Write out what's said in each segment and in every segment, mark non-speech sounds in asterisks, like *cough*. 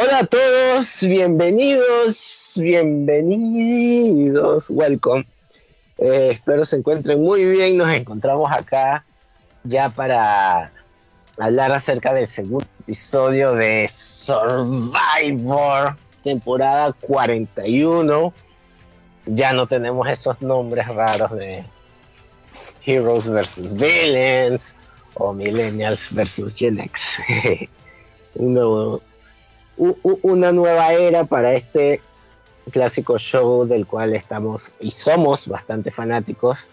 Hola a todos, bienvenidos, bienvenidos, welcome. Eh, espero se encuentren muy bien. Nos encontramos acá ya para hablar acerca del segundo episodio de Survivor, temporada 41. Ya no tenemos esos nombres raros de Heroes versus Villains o Millennials versus Gen X. *laughs* Un nuevo una nueva era para este clásico show del cual estamos y somos bastante fanáticos.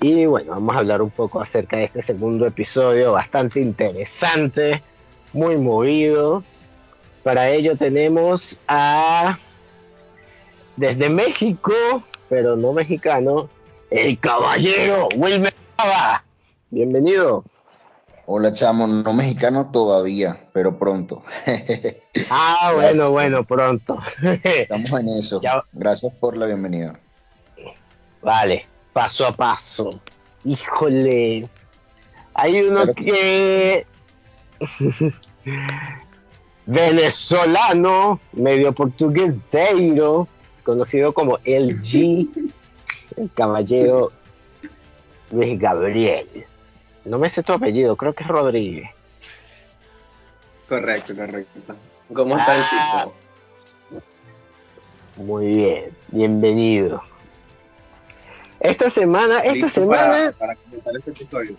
Y bueno, vamos a hablar un poco acerca de este segundo episodio, bastante interesante, muy movido. Para ello tenemos a, desde México, pero no mexicano, el caballero Wilmer Bienvenido. Hola, chamo, no mexicano todavía, pero pronto. *laughs* ah, bueno, bueno, pronto. *laughs* Estamos en eso. Gracias por la bienvenida. Vale, paso a paso. Híjole. Hay uno que... *laughs* Venezolano, medio portugueseiro, conocido como el G, el caballero Luis Gabriel. No me sé tu apellido, creo que es Rodríguez. Correcto, correcto. ¿Cómo está el ah. tipo? Muy bien, bienvenido. Esta semana, esta semana. Para, comentar este episodio.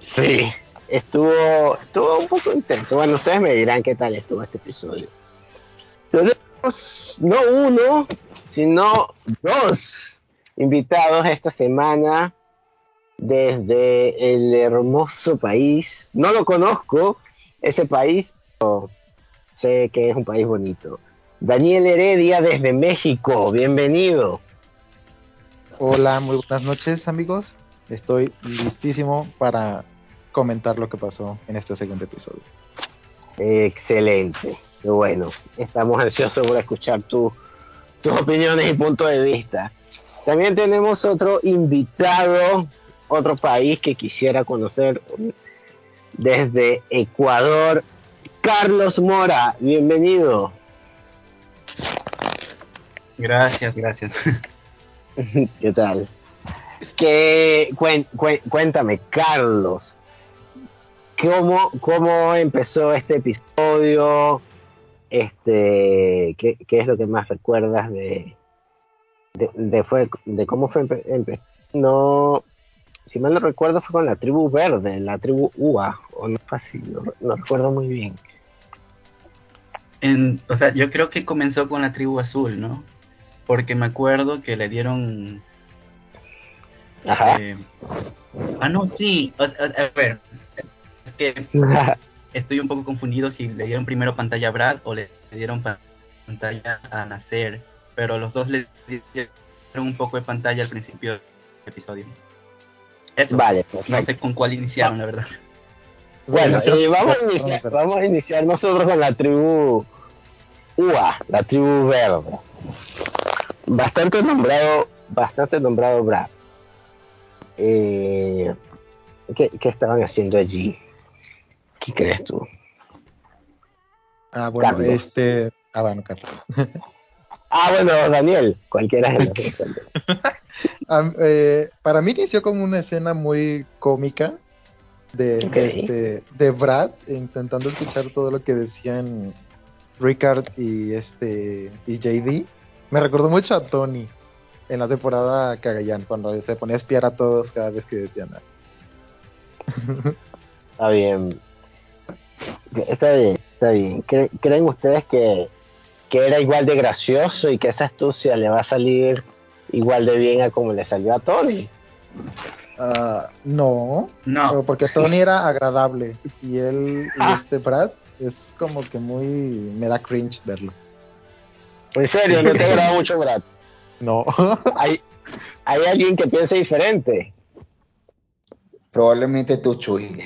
Sí, estuvo, estuvo un poco intenso. Bueno, ustedes me dirán qué tal estuvo este episodio. Tenemos no uno, sino dos invitados esta semana desde el hermoso país. No lo conozco, ese país, pero sé que es un país bonito. Daniel Heredia desde México, bienvenido. Hola, muy buenas noches amigos. Estoy listísimo para comentar lo que pasó en este segundo episodio. Excelente, bueno, estamos ansiosos por escuchar tus opiniones y puntos de vista. También tenemos otro invitado otro país que quisiera conocer desde Ecuador. Carlos Mora, bienvenido. Gracias, gracias. *laughs* ¿Qué tal? Que, cuéntame, Carlos, ¿cómo, ¿cómo empezó este episodio? Este, ¿qué, es lo que más recuerdas de, de, fue, de cómo fue no si mal no recuerdo, fue con la tribu verde, la tribu UA, o no así, no, recuerdo muy bien. o sea, yo creo que comenzó con la tribu azul, ¿no? Porque me acuerdo que le dieron. Ajá. Eh, ah, no, sí. a ver, es que *laughs* estoy un poco confundido si le dieron primero pantalla a Brad o le dieron pantalla a Nacer. Pero los dos le dieron un poco de pantalla al principio del episodio. Vale, No sé con cuál iniciaron, la verdad. Bueno, vamos, a iniciar, vamos a iniciar nosotros con la tribu UA, la tribu verde. Bastante nombrado, bastante nombrado Brad. Eh, ¿qué, estaban haciendo allí? ¿Qué crees tú? Ah, bueno, este. Ah, bueno, Carlos. Ah, bueno, Daniel, cualquiera de *laughs* *laughs* eh, Para mí inició como una escena muy cómica de, este, de Brad intentando escuchar todo lo que decían Ricard y este y JD. Me recordó mucho a Tony en la temporada Cagayán, cuando se ponía a espiar a todos cada vez que decían nada. *laughs* Está bien. Está bien, está bien. ¿Creen ustedes que que era igual de gracioso y que esa astucia le va a salir igual de bien a como le salió a Tony. Ah, no, no, porque Tony era agradable y él y *laughs* ah. este Brad es como que muy me da cringe verlo. En serio, no te *laughs* agrada mucho Brad. No. *laughs* hay, hay alguien que piense diferente. Probablemente tú, Chuy.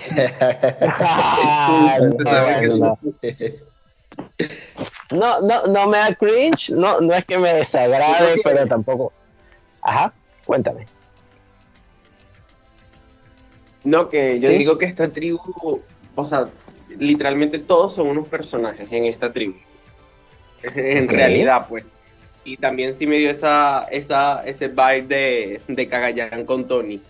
No, no, no me da cringe, no, no es que me desagrade, pero tampoco. Ajá, cuéntame. No, que yo digo que esta tribu, o sea, literalmente todos son unos personajes en esta tribu. *laughs* en realidad, pues. Y también sí me dio esa, esa, ese vibe de, de Cagayán con Tony.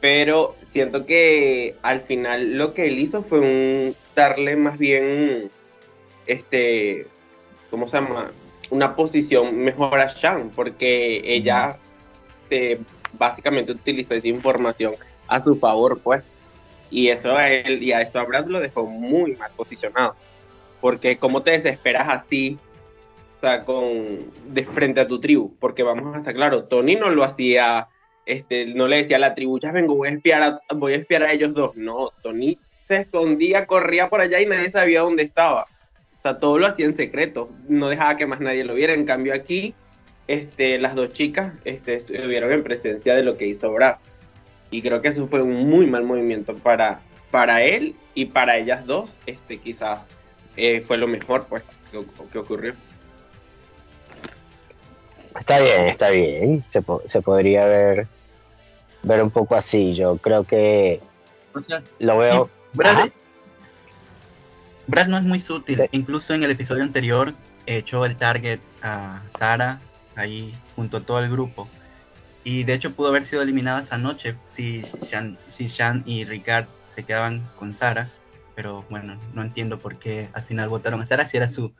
Pero siento que al final lo que él hizo fue un darle más bien, este, ¿cómo se llama? Una posición mejor a Shan, porque ella eh, básicamente utilizó esa información a su favor, pues. Y eso a él y a eso a Brad lo dejó muy mal posicionado. Porque cómo te desesperas así, o sea, con de frente a tu tribu, porque vamos a estar claro, Tony no lo hacía, este, no le decía a la tribu, ya vengo, voy a espiar a, voy a espiar a ellos dos. No, Tony se escondía, corría por allá y nadie sabía dónde estaba. O sea, todo lo hacía en secreto, no dejaba que más nadie lo viera. En cambio aquí, este, las dos chicas este, estuvieron en presencia de lo que hizo Brad. Y creo que eso fue un muy mal movimiento para, para él y para ellas dos. Este, quizás eh, fue lo mejor pues, que, que ocurrió. Está bien, está bien. Se, po- se podría ver, ver un poco así. Yo creo que O sea, lo veo. Brad. Brad no es muy sutil. Sí. Incluso en el episodio anterior echó el target a Sara ahí junto a todo el grupo. Y de hecho pudo haber sido eliminada esa noche si Shan, si Shan y Ricard se quedaban con Sara. Pero bueno, no entiendo por qué al final votaron a Sara si era su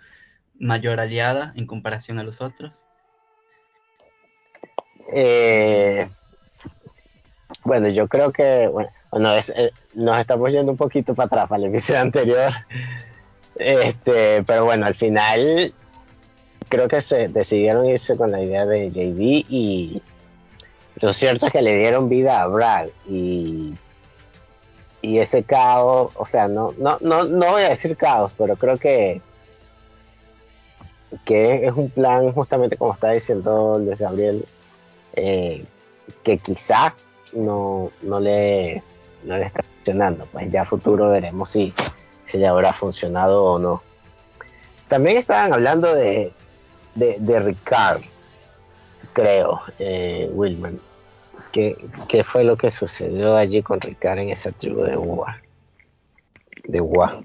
mayor aliada en comparación a los otros. Eh, bueno, yo creo que bueno, es- eh, nos estamos yendo un poquito para atrás el episodio *laughs* anterior. Este, pero bueno, al final creo que se decidieron irse con la idea de JD y lo cierto es que le dieron vida a Brad y y ese caos, o sea, no no no no voy a decir caos, pero creo que que es un plan justamente como está diciendo Luis Gabriel eh, que quizá no, no, le, no le está funcionando. Pues ya a futuro veremos si, si le habrá funcionado o no. También estaban hablando de, de, de Ricard, creo, eh, Wilman. ¿Qué, ¿Qué fue lo que sucedió allí con Ricard en esa tribu de Ua? De Ua.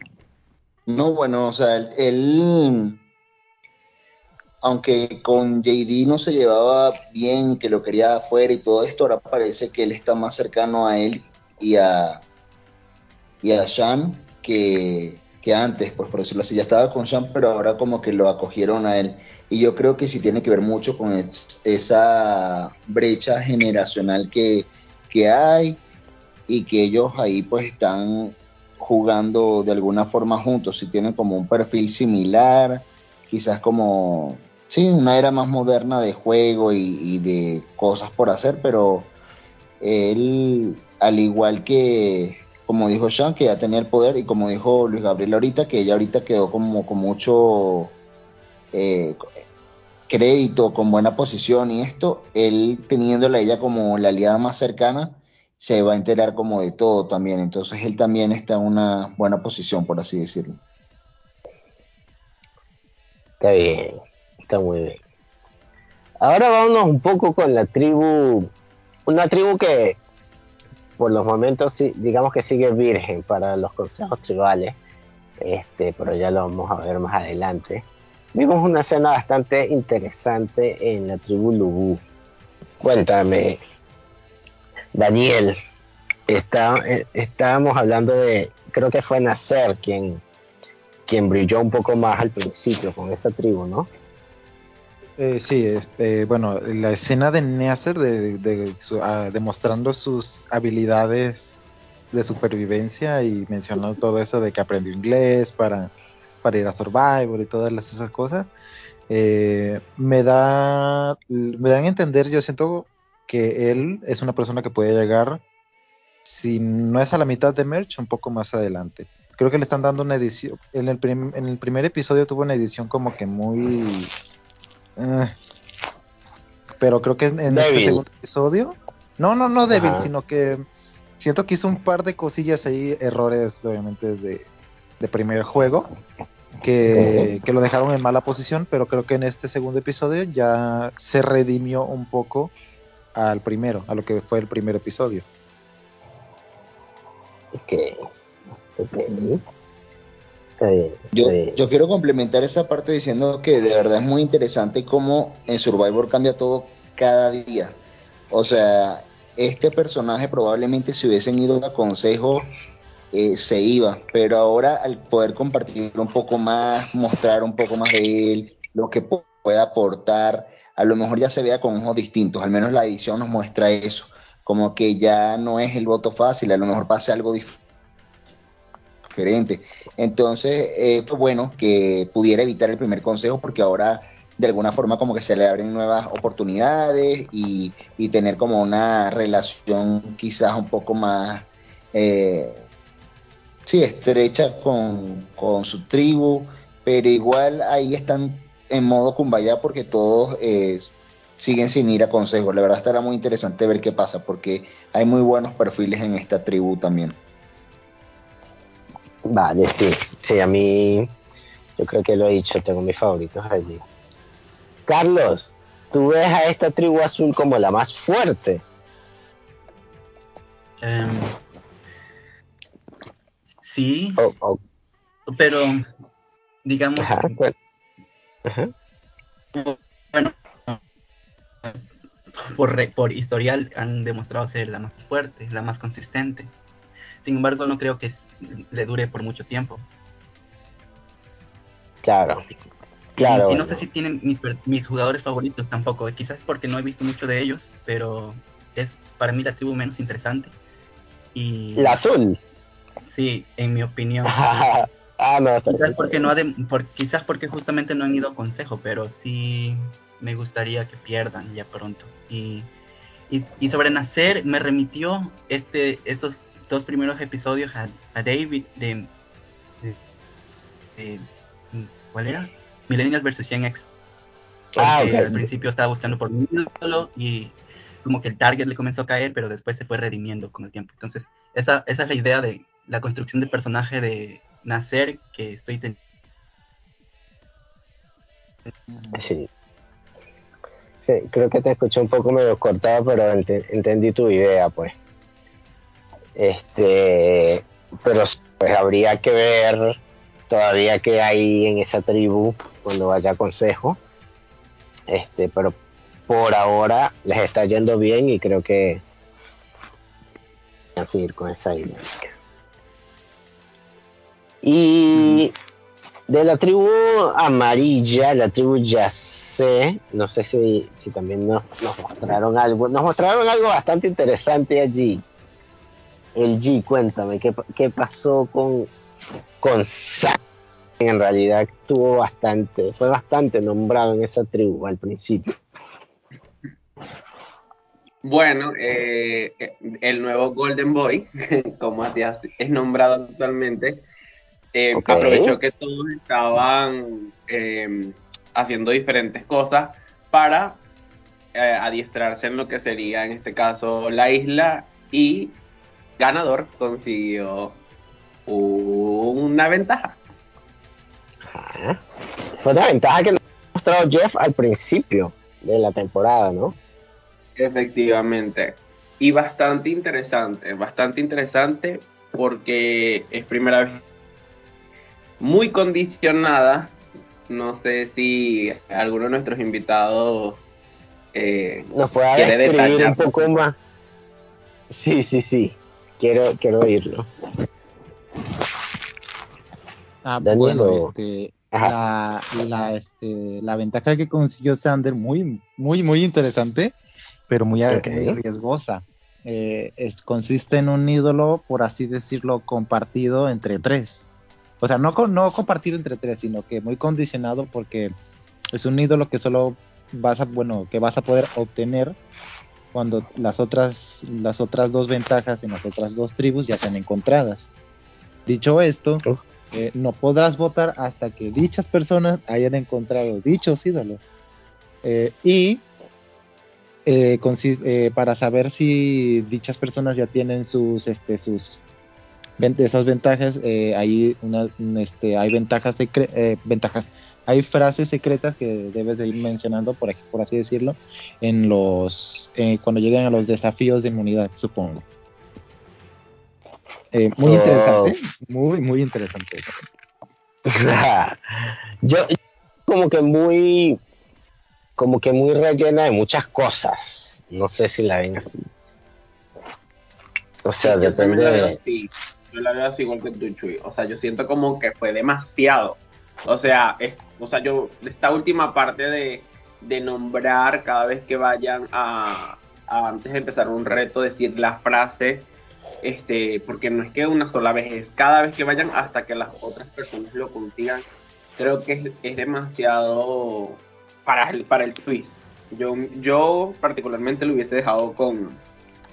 No, bueno, o sea, él, aunque con JD no se llevaba bien, que lo quería afuera y todo esto, ahora parece que él está más cercano a él y a, y a Sean que, que antes, pues por decirlo así. Ya estaba con Sean, pero ahora como que lo acogieron a él. Y yo creo que sí tiene que ver mucho con es- esa brecha generacional que, que hay y que ellos ahí pues están jugando de alguna forma juntos, si tienen como un perfil similar, quizás como, sí, una era más moderna de juego y de cosas por hacer, pero él, al igual que, como dijo Sean, que ya tenía el poder, y como dijo Luis Gabriel ahorita, que ella ahorita quedó como con mucho eh, crédito, con buena posición y esto, él teniéndola a ella como la aliada más cercana, se va a enterar como de todo también. Entonces él también está en una buena posición, por así decirlo. Está bien, está muy bien. Ahora vámonos un poco con la tribu, una tribu que por los momentos digamos que sigue virgen para los consejos tribales, este, pero ya lo vamos a ver más adelante. Vimos una escena bastante interesante en la tribu Lubú. Cuéntame, Daniel, está, eh, estábamos hablando de, creo que fue Nacer quien, quien brilló un poco más al principio con esa tribu, ¿no? Eh, sí, eh, bueno, la escena de Neacer de, de su- ah, demostrando sus habilidades de supervivencia y mencionando todo eso de que aprendió inglés para, para ir a Survivor y todas las- esas cosas, eh, me da me dan a entender, yo siento que él es una persona que puede llegar, si no es a la mitad de Merch, un poco más adelante. Creo que le están dando una edición, en el, prim- en el primer episodio tuvo una edición como que muy... eh, pero creo que en este segundo episodio, no, no, no débil, Ajá. sino que siento que hizo un par de cosillas ahí, errores obviamente de, de primer juego, que, que lo dejaron en mala posición, pero creo que en este segundo episodio ya se redimió un poco al primero, a lo que fue el primer episodio. Ok, yo, yo quiero complementar esa parte diciendo que de verdad es muy interesante cómo en Survivor cambia todo cada día. O sea, este personaje probablemente si hubiesen ido a consejo eh, se iba, pero ahora al poder compartir un poco más, mostrar un poco más de él, lo que puede aportar, a lo mejor ya se vea con ojos distintos, al menos la edición nos muestra eso, como que ya no es el voto fácil, a lo mejor pase algo diferente. Entonces, eh, fue bueno que pudiera evitar el primer consejo porque ahora de alguna forma como que se le abren nuevas oportunidades y, tener como una relación quizás un poco más eh, sí, estrecha con, su tribu, pero igual ahí están en modo kumbaya porque todos eh, siguen sin ir a consejos. La verdad estará muy interesante ver qué pasa porque hay muy buenos perfiles en esta tribu también. Vale, sí, sí, a mí yo creo que lo he dicho, tengo mis favoritos allí. Carlos, ¿tú ves a esta tribu azul como la más fuerte? Em, sí, oh, oh. pero digamos... bueno. por, por historial han demostrado ser la más fuerte, la más consistente. Sin embargo, no creo que le dure por mucho tiempo. Claro. Claro. Y, no sé si tienen mis, jugadores favoritos tampoco. Quizás porque no he visto mucho de ellos, pero es para mí la tribu menos interesante. Y, la azul. Sí, en mi opinión. *laughs* ah, no, quizás porque no por, quizás porque justamente no han ido a consejo, pero sí me gustaría que pierdan ya pronto. Y, y, sobre nacer me remitió este esos dos primeros episodios a, David de, ¿cuál era? Millennials versus Gen X. Ah, al principio estaba buscando por un ídolo y como que el target le comenzó a caer, pero después se fue redimiendo con el tiempo. Entonces, esa, esa es la idea de la construcción de personaje de nacer que estoy teniendo. Sí. Sí, creo que te escuché un poco medio cortado, pero entendí tu idea, pues. Este, pero pues habría que ver todavía que hay en esa tribu cuando vaya a consejo. Este, pero por ahora les está yendo bien y creo que van a seguir con esa dinámica. Y de la tribu amarilla, la tribu Yase, no sé si, si también nos, mostraron algo, nos mostraron algo bastante interesante allí. El G, cuéntame, ¿qué, qué pasó con, con en realidad estuvo bastante, fue bastante nombrado en esa tribu al principio. Bueno, eh, el nuevo Golden Boy, *laughs* como así es nombrado actualmente, eh, aprovechó que todos estaban eh, haciendo diferentes cosas para adiestrarse en lo que sería en este caso la isla y ganador consiguió una ventaja. Fue una ventaja que mostrado Jeff al principio de la temporada, ¿no? Efectivamente. Y bastante interesante, bastante interesante porque es primera vez muy condicionada. No sé si alguno de nuestros invitados eh, nos puede describir un poco más. Sí, sí, sí. Quiero, quiero oírlo. Ah, bueno, este, la, la, este, la ventaja que consiguió Sander, muy, muy, muy interesante, pero muy, riesgosa. Eh, es, consiste en un ídolo, por así decirlo, compartido entre tres. O sea, no, no compartido entre tres, sino que muy condicionado porque es un ídolo que solo vas a, bueno, que vas a poder obtener cuando las otras, las otras dos ventajas en las otras dos tribus ya sean encontradas. Dicho esto, eh, no podrás votar hasta que dichas personas hayan encontrado dichos ídolos. Eh, y eh, para saber si dichas personas ya tienen sus, este, sus esas ventajas, hay, una, este, hay ventajas, ventajas, hay frases secretas que debes de ir mencionando, por, por así decirlo, en los, cuando lleguen a los desafíos de inmunidad, supongo. Eh, muy interesante, muy, muy interesante. *laughs* yo como que muy como que muy rellena de muchas cosas. No sé si la ven así. O sea, depende de... Yo la veo así igual que tú, Chuy. O sea, yo siento como que fue demasiado. O sea, es, o sea, yo, esta última parte de, de nombrar cada vez que vayan a, antes de empezar un reto, decir la frase, este, porque no es que una sola vez, es cada vez que vayan hasta que las otras personas lo consigan. Creo que es, es demasiado para el, para el twist. Yo, yo particularmente lo hubiese dejado con,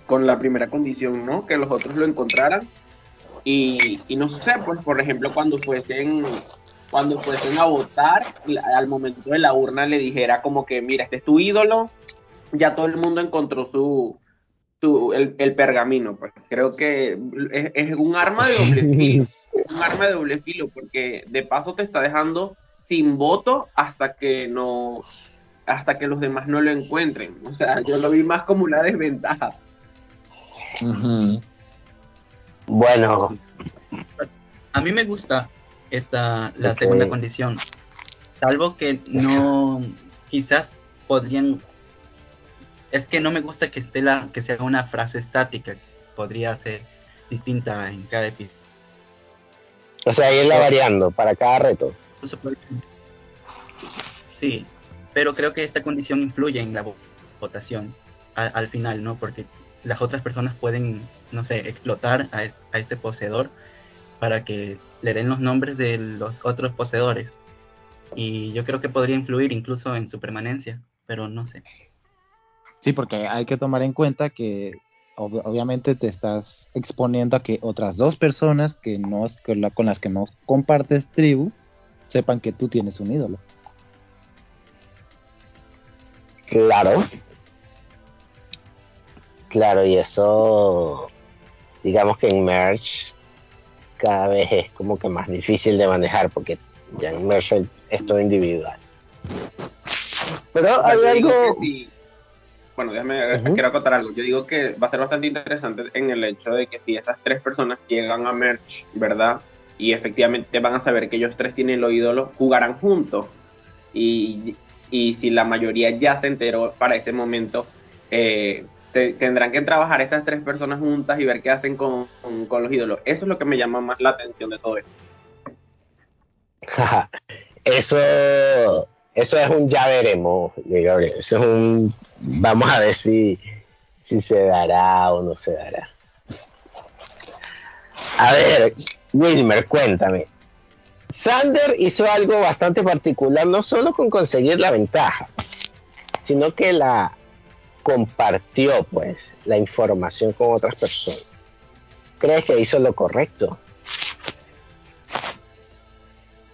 con la primera condición, ¿no? Que los otros lo encontraran. Y, y no sé, pues por ejemplo, cuando fuesen cuando fuesen a votar, al momento de la urna le dijera como que, mira, este es tu ídolo, ya todo el mundo encontró su, su el, el, pergamino, pues creo que es, es, un arma de doble *laughs* filo, un arma de doble filo, porque de paso te está dejando sin voto hasta que no, hasta que los demás no lo encuentren. O sea, yo lo vi más como una desventaja. Uh -huh. Bueno, a mí me gusta esta la okay. segunda condición, salvo que no, quizás podrían, es que no me gusta que esté la, que sea una frase estática, podría ser distinta en cada episodio. O sea, irla variando para cada reto. Sí, pero creo que esta condición influye en la votación al, al final, ¿no? Porque las otras personas pueden, no sé, explotar a, es, a, este poseedor para que le den los nombres de los otros poseedores. Y yo creo que podría influir incluso en su permanencia, pero no sé. Sí, porque hay que tomar en cuenta que ob obviamente te estás exponiendo a que otras dos personas que no con, la, con las que no compartes tribu sepan que tú tienes un ídolo. Claro. Claro, y eso, digamos que en Merge cada vez es como que más difícil de manejar porque ya en Merge es todo individual. Pero hay algo... Bueno, déjame, uh -huh. quiero acotar algo. Yo digo que va a ser bastante interesante en el hecho de que si esas tres personas llegan a Merge, ¿verdad? Y efectivamente van a saber que ellos tres tienen los ídolos, jugarán juntos. Y, y si la mayoría ya se enteró para ese momento, eh, te, tendrán que trabajar estas tres personas juntas y ver qué hacen con, con, los ídolos. Eso es lo que me llama más la atención de todo esto. *laughs* eso, eso es un ya veremos, Gabriel. Eso es un vamos a ver si, si se dará o no se dará. A ver, Wilmer, cuéntame. Sander hizo algo bastante particular, no solo con conseguir la ventaja, sino que la compartió, pues, la información con otras personas. ¿Crees que hizo lo correcto?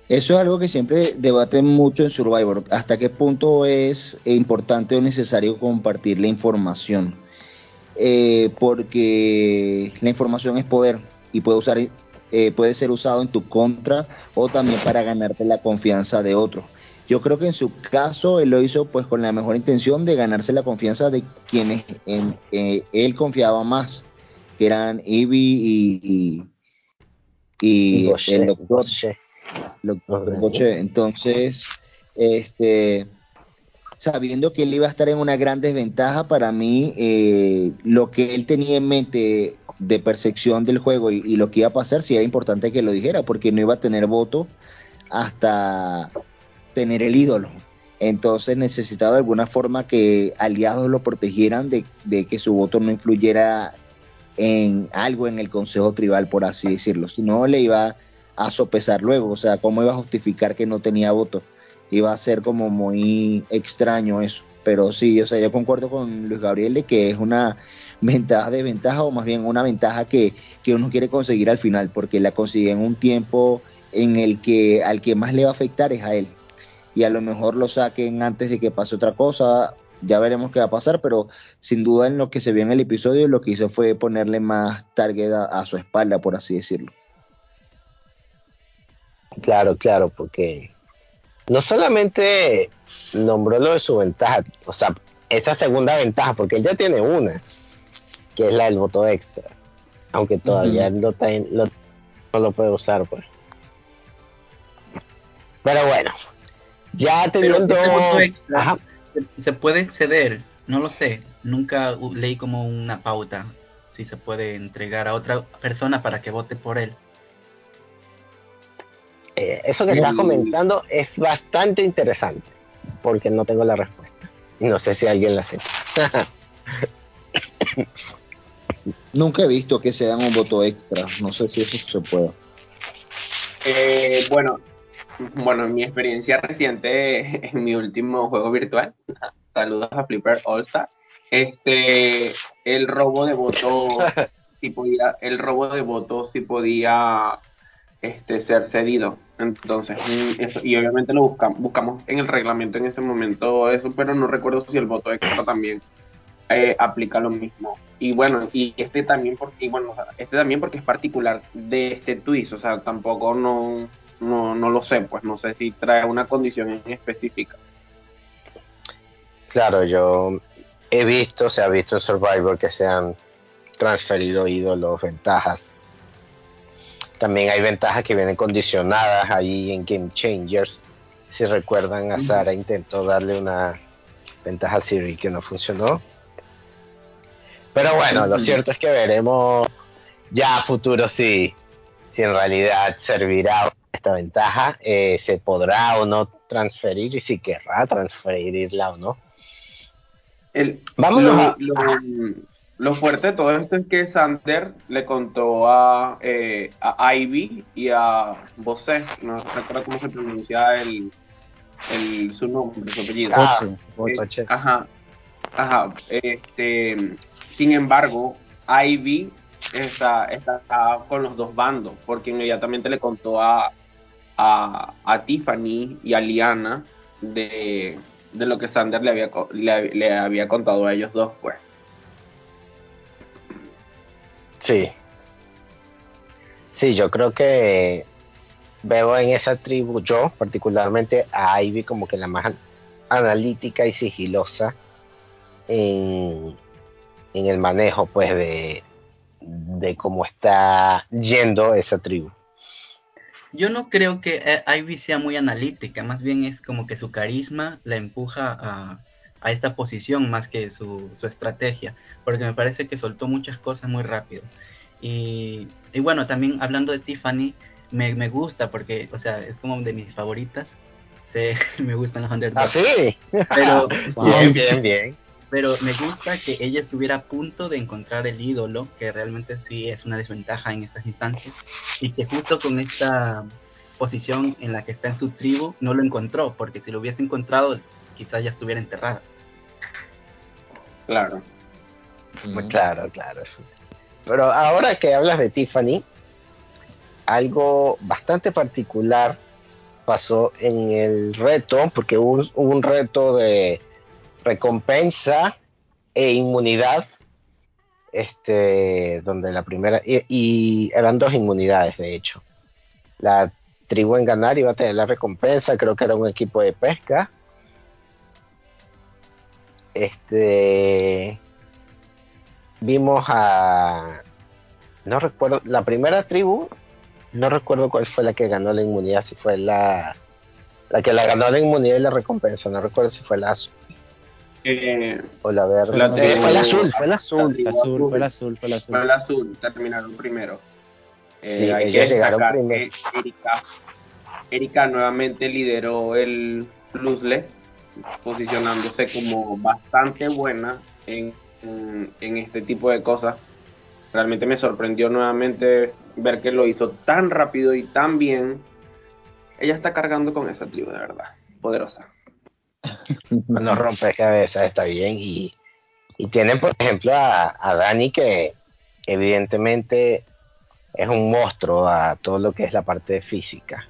Eso es algo que siempre debaten mucho en Survivor. ¿Hasta qué punto es importante o necesario compartir la información? Eh, porque la información es poder y puede, usar, eh, puede ser usado en tu contra o también para ganarte la confianza de otros. Yo creo que en su caso él lo hizo pues con la mejor intención de ganarse la confianza de quienes en, eh, él confiaba más, que eran Ivy y, y, y, el doctor. Boche. Entonces, este, sabiendo que él iba a estar en una gran desventaja, para mí, eh, lo que él tenía en mente de percepción del juego y, y, lo que iba a pasar, sí era importante que lo dijera, porque no iba a tener voto hasta tener el ídolo. Entonces necesitaba de alguna forma que aliados lo protegieran de, que su voto no influyera en algo en el Consejo Tribal, por así decirlo. Si no, le iba a sopesar luego, o sea, cómo iba a justificar que no tenía voto. Iba a ser como muy extraño eso. Pero sí, o sea, yo concuerdo con Luis Gabriel de que es una ventaja de ventaja o más bien una ventaja que, que uno quiere conseguir al final, porque la consigue en un tiempo en el que al que más le va a afectar es a él. Y a lo mejor lo saquen antes de que pase otra cosa, ya veremos qué va a pasar, pero sin duda en lo que se vio en el episodio lo que hizo fue ponerle más target a, a su espalda, por así decirlo. Claro, claro, porque no solamente nombró lo de su ventaja, o sea, esa segunda ventaja, porque él ya tiene una, que es la del voto extra, aunque todavía uh -huh. no, lo, no, lo puede usar, pues. Pero bueno, ya ese voto extra Ajá. se puede ceder, no lo sé. Nunca leí como una pauta si se puede entregar a otra persona para que vote por él. Eh, eso que estás comentando es bastante interesante, porque no tengo la respuesta. Y no sé si alguien la sepa. *laughs* Nunca he visto que se dan un voto extra. No sé si eso se puede. Eh, bueno, bueno, en mi experiencia reciente *laughs* en mi último juego virtual, saludos a Flipper All Star, este, el robo de voto, *laughs* si podía, el robo de votos si podía este, ser cedido. Entonces, mm, eso, y obviamente lo buscamos, buscamos en el reglamento en ese momento eso, pero no recuerdo si el voto extra también eh, aplica lo mismo. Y bueno, y este también porque, bueno, este también porque es particular de este twist, o sea, tampoco no, no, no lo sé, pues no sé si trae una condición en específica. Claro, yo he visto, se ha visto en Survivor que se han transferido ídolos, ventajas. También hay ventajas que vienen condicionadas ahí en Game Changers. Si recuerdan, a Sara intentó darle una ventaja a Siri que no funcionó. Pero bueno, lo cierto es que veremos ya a futuro si, si en realidad servirá esta ventaja, eh, se podrá o no transferir y si querrá transferirla o no. El, Vámonos lo, fuerte de todo esto es que Sander le contó a, eh, a Ivy y a Bosé, no recuerdo cómo se pronuncia el, el, su nombre, su apellido. Ah, eh, ajá, ajá, este, sin embargo, Ivy está, está, con los dos bandos, porque inmediatamente le contó a, a, Tiffany y a Liana de, de lo que Sander le había, le, había contado a ellos dos, pues. Sí. Sí, yo creo que veo en esa tribu, yo particularmente a Ivy como que la más analítica y sigilosa en, en el manejo pues de, de cómo está yendo esa tribu. Yo no creo que eh, Ivy sea muy analítica, más bien es como que su carisma la empuja a, esta posición más que su, estrategia, porque me parece que soltó muchas cosas muy rápido. Y, bueno, también hablando de Tiffany, me, gusta porque, o sea, es como de mis favoritas. *laughs* me gustan los underdogs. ¿Ah, sí? Pero, *laughs* *laughs* bien, bien, bien pero me gusta que ella estuviera a punto de encontrar el ídolo, que realmente sí es una desventaja en estas instancias, y que justo con esta posición en la que está en su tribu no lo encontró, porque si lo hubiese encontrado quizás ya estuviera enterrada. Claro. Claro, claro. Pero ahora que hablas de Tiffany, algo bastante particular pasó en el reto, porque hubo un reto de recompensa e inmunidad. Este, donde la primera, y, eran dos inmunidades de hecho. La tribu en ganar iba a tener la recompensa, creo que era un equipo de pesca. Este, vimos a, no recuerdo, la primera tribu, no recuerdo cuál fue la que ganó la inmunidad, si fue la, la que la ganó la inmunidad y la recompensa, no recuerdo si fue la eh, o la verde. fue el azul, fue el azul. Fue el azul, fue el azul, fue el azul. Fue el azul, terminaron primero. Eh, sí, ellos llegaron primero. Erika, Erika nuevamente lideró el Plusle, posicionándose como bastante buena en, en, este tipo de cosas. Realmente me sorprendió nuevamente ver que lo hizo tan rápido y tan bien. Ella está cargando con esa tribu, de verdad. Poderosa *laughs* no rompe cabeza, está bien. Y, y tienen, por ejemplo, a, Dani, que evidentemente es un monstruo a todo lo que es la parte física.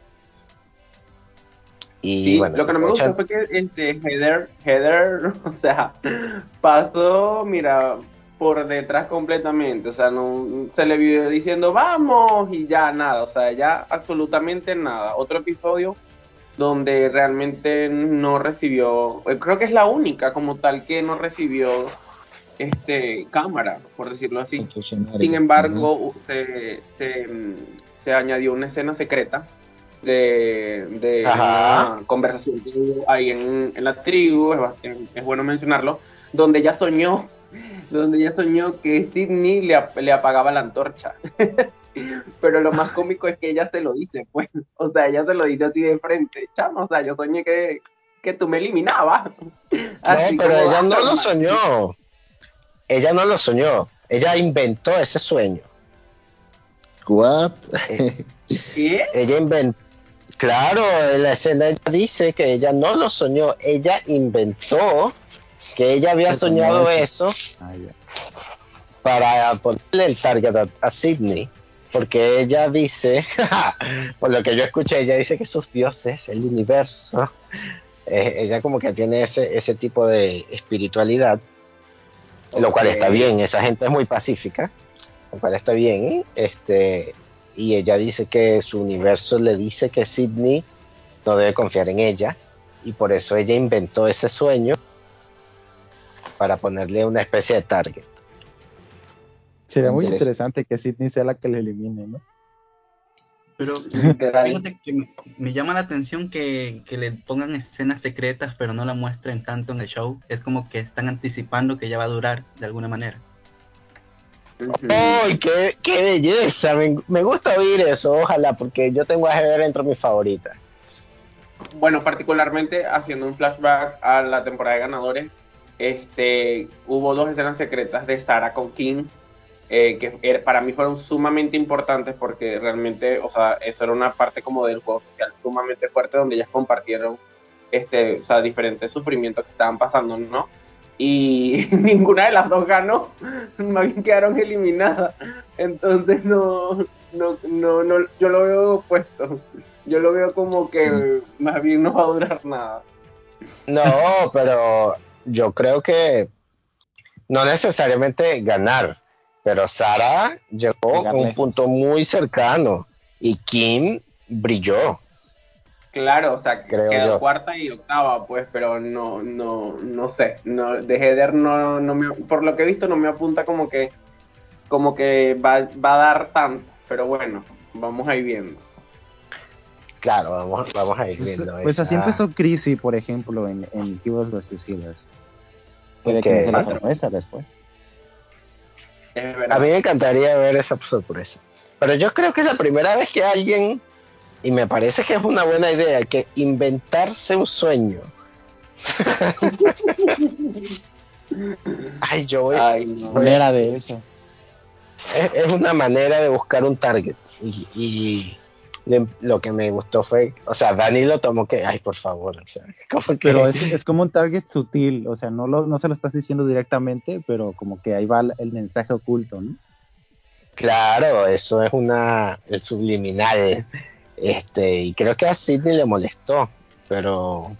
Y bueno, lo que no me gustó fue que este Heather, Heather, *laughs* o sea, pasó, mira, por detrás completamente, o sea, no se le vio diciendo vamos y ya nada, o sea, ya absolutamente nada. Otro episodio donde realmente no recibió, eh, creo que es la única como tal que no recibió este cámara, por decirlo así. Sin embargo, se, se, añadió una escena secreta de, de una conversación que hubo ahí en, en la tribu, es, es, bueno mencionarlo, donde ella soñó, *laughs* donde ella soñó que Sidney le, le apagaba la antorcha. *laughs* Pero lo más cómico es que ella se lo dice, pues, o sea, ella se lo dice así de frente, chamo, o sea, yo soñé que, que tú me eliminabas. no, pero ella no lo soñó. Ella no lo soñó. Ella inventó ese sueño. What? *laughs* ¿Qué? Ella inventó. Claro, en la escena ella dice que ella no lo soñó, ella inventó que ella había soñado eso, ah, para ponerle el target a, a Sidney porque ella dice, *laughs* por lo que yo escuché, ella dice que sus dioses, el universo, eh, ella como que tiene ese, ese tipo de espiritualidad, lo cual está bien, esa gente es muy pacífica, lo cual está bien, este, y ella dice que su universo le dice que Sidney no debe confiar en ella, y por eso ella inventó ese sueño para ponerle una especie de target. Sería muy interesante que Sidney sea la que le elimine, ¿no? Pero fíjate que me, llama la atención que, le pongan escenas secretas, pero no la muestren tanto en el show. Es como que están anticipando que ya va a durar de alguna manera. ¡Ay, qué, qué, belleza! Me, gusta oír eso, ojalá, porque yo tengo a Heather entre mis favoritas. Bueno, particularmente haciendo un flashback a la temporada de ganadores, este, hubo dos escenas secretas de Sarah con King eh, que para mí fueron sumamente importantes porque realmente, o sea, eso era una parte como del juego social sumamente fuerte donde ellas compartieron, este, o sea, diferentes sufrimientos que estaban pasando, ¿no? Y *laughs* ninguna de las dos ganó, *laughs* más bien quedaron eliminadas. Entonces no, no, no, no, yo lo veo opuesto. Yo lo veo como que más bien no va a durar nada. No, pero yo creo que no necesariamente ganar, pero Sara llegó a un punto muy cercano y Kim brilló. Claro, o sea, quedó cuarta y octava, pues, pero no, no, no sé, no, de Heather no, no me, por lo que he visto no me apunta como que, como que va, va a dar tanto, pero bueno, vamos a ir viendo. Claro, vamos, vamos a ir pues, viendo. Pues, así empezó Chrissy, por ejemplo, en, en Heroes vs. Healers. Puede que sea la sorpresa después. A mí me encantaría ver esa sorpresa. Pero yo creo que es la primera vez que alguien, y me parece que es una buena idea, que inventarse un sueño. *laughs* Ay, yo voy, Ay, no. manera de eso. Es, una manera de buscar un target. y lo que me gustó fue, o sea, Dani lo tomó que, ay, por favor, o sea, *laughs* Pero es, como un target sutil, o sea, no, lo, no se lo estás diciendo directamente, pero como que ahí va el mensaje oculto, ¿no? Claro, eso es una, el subliminal, este, y creo que a Sidney le molestó, pero,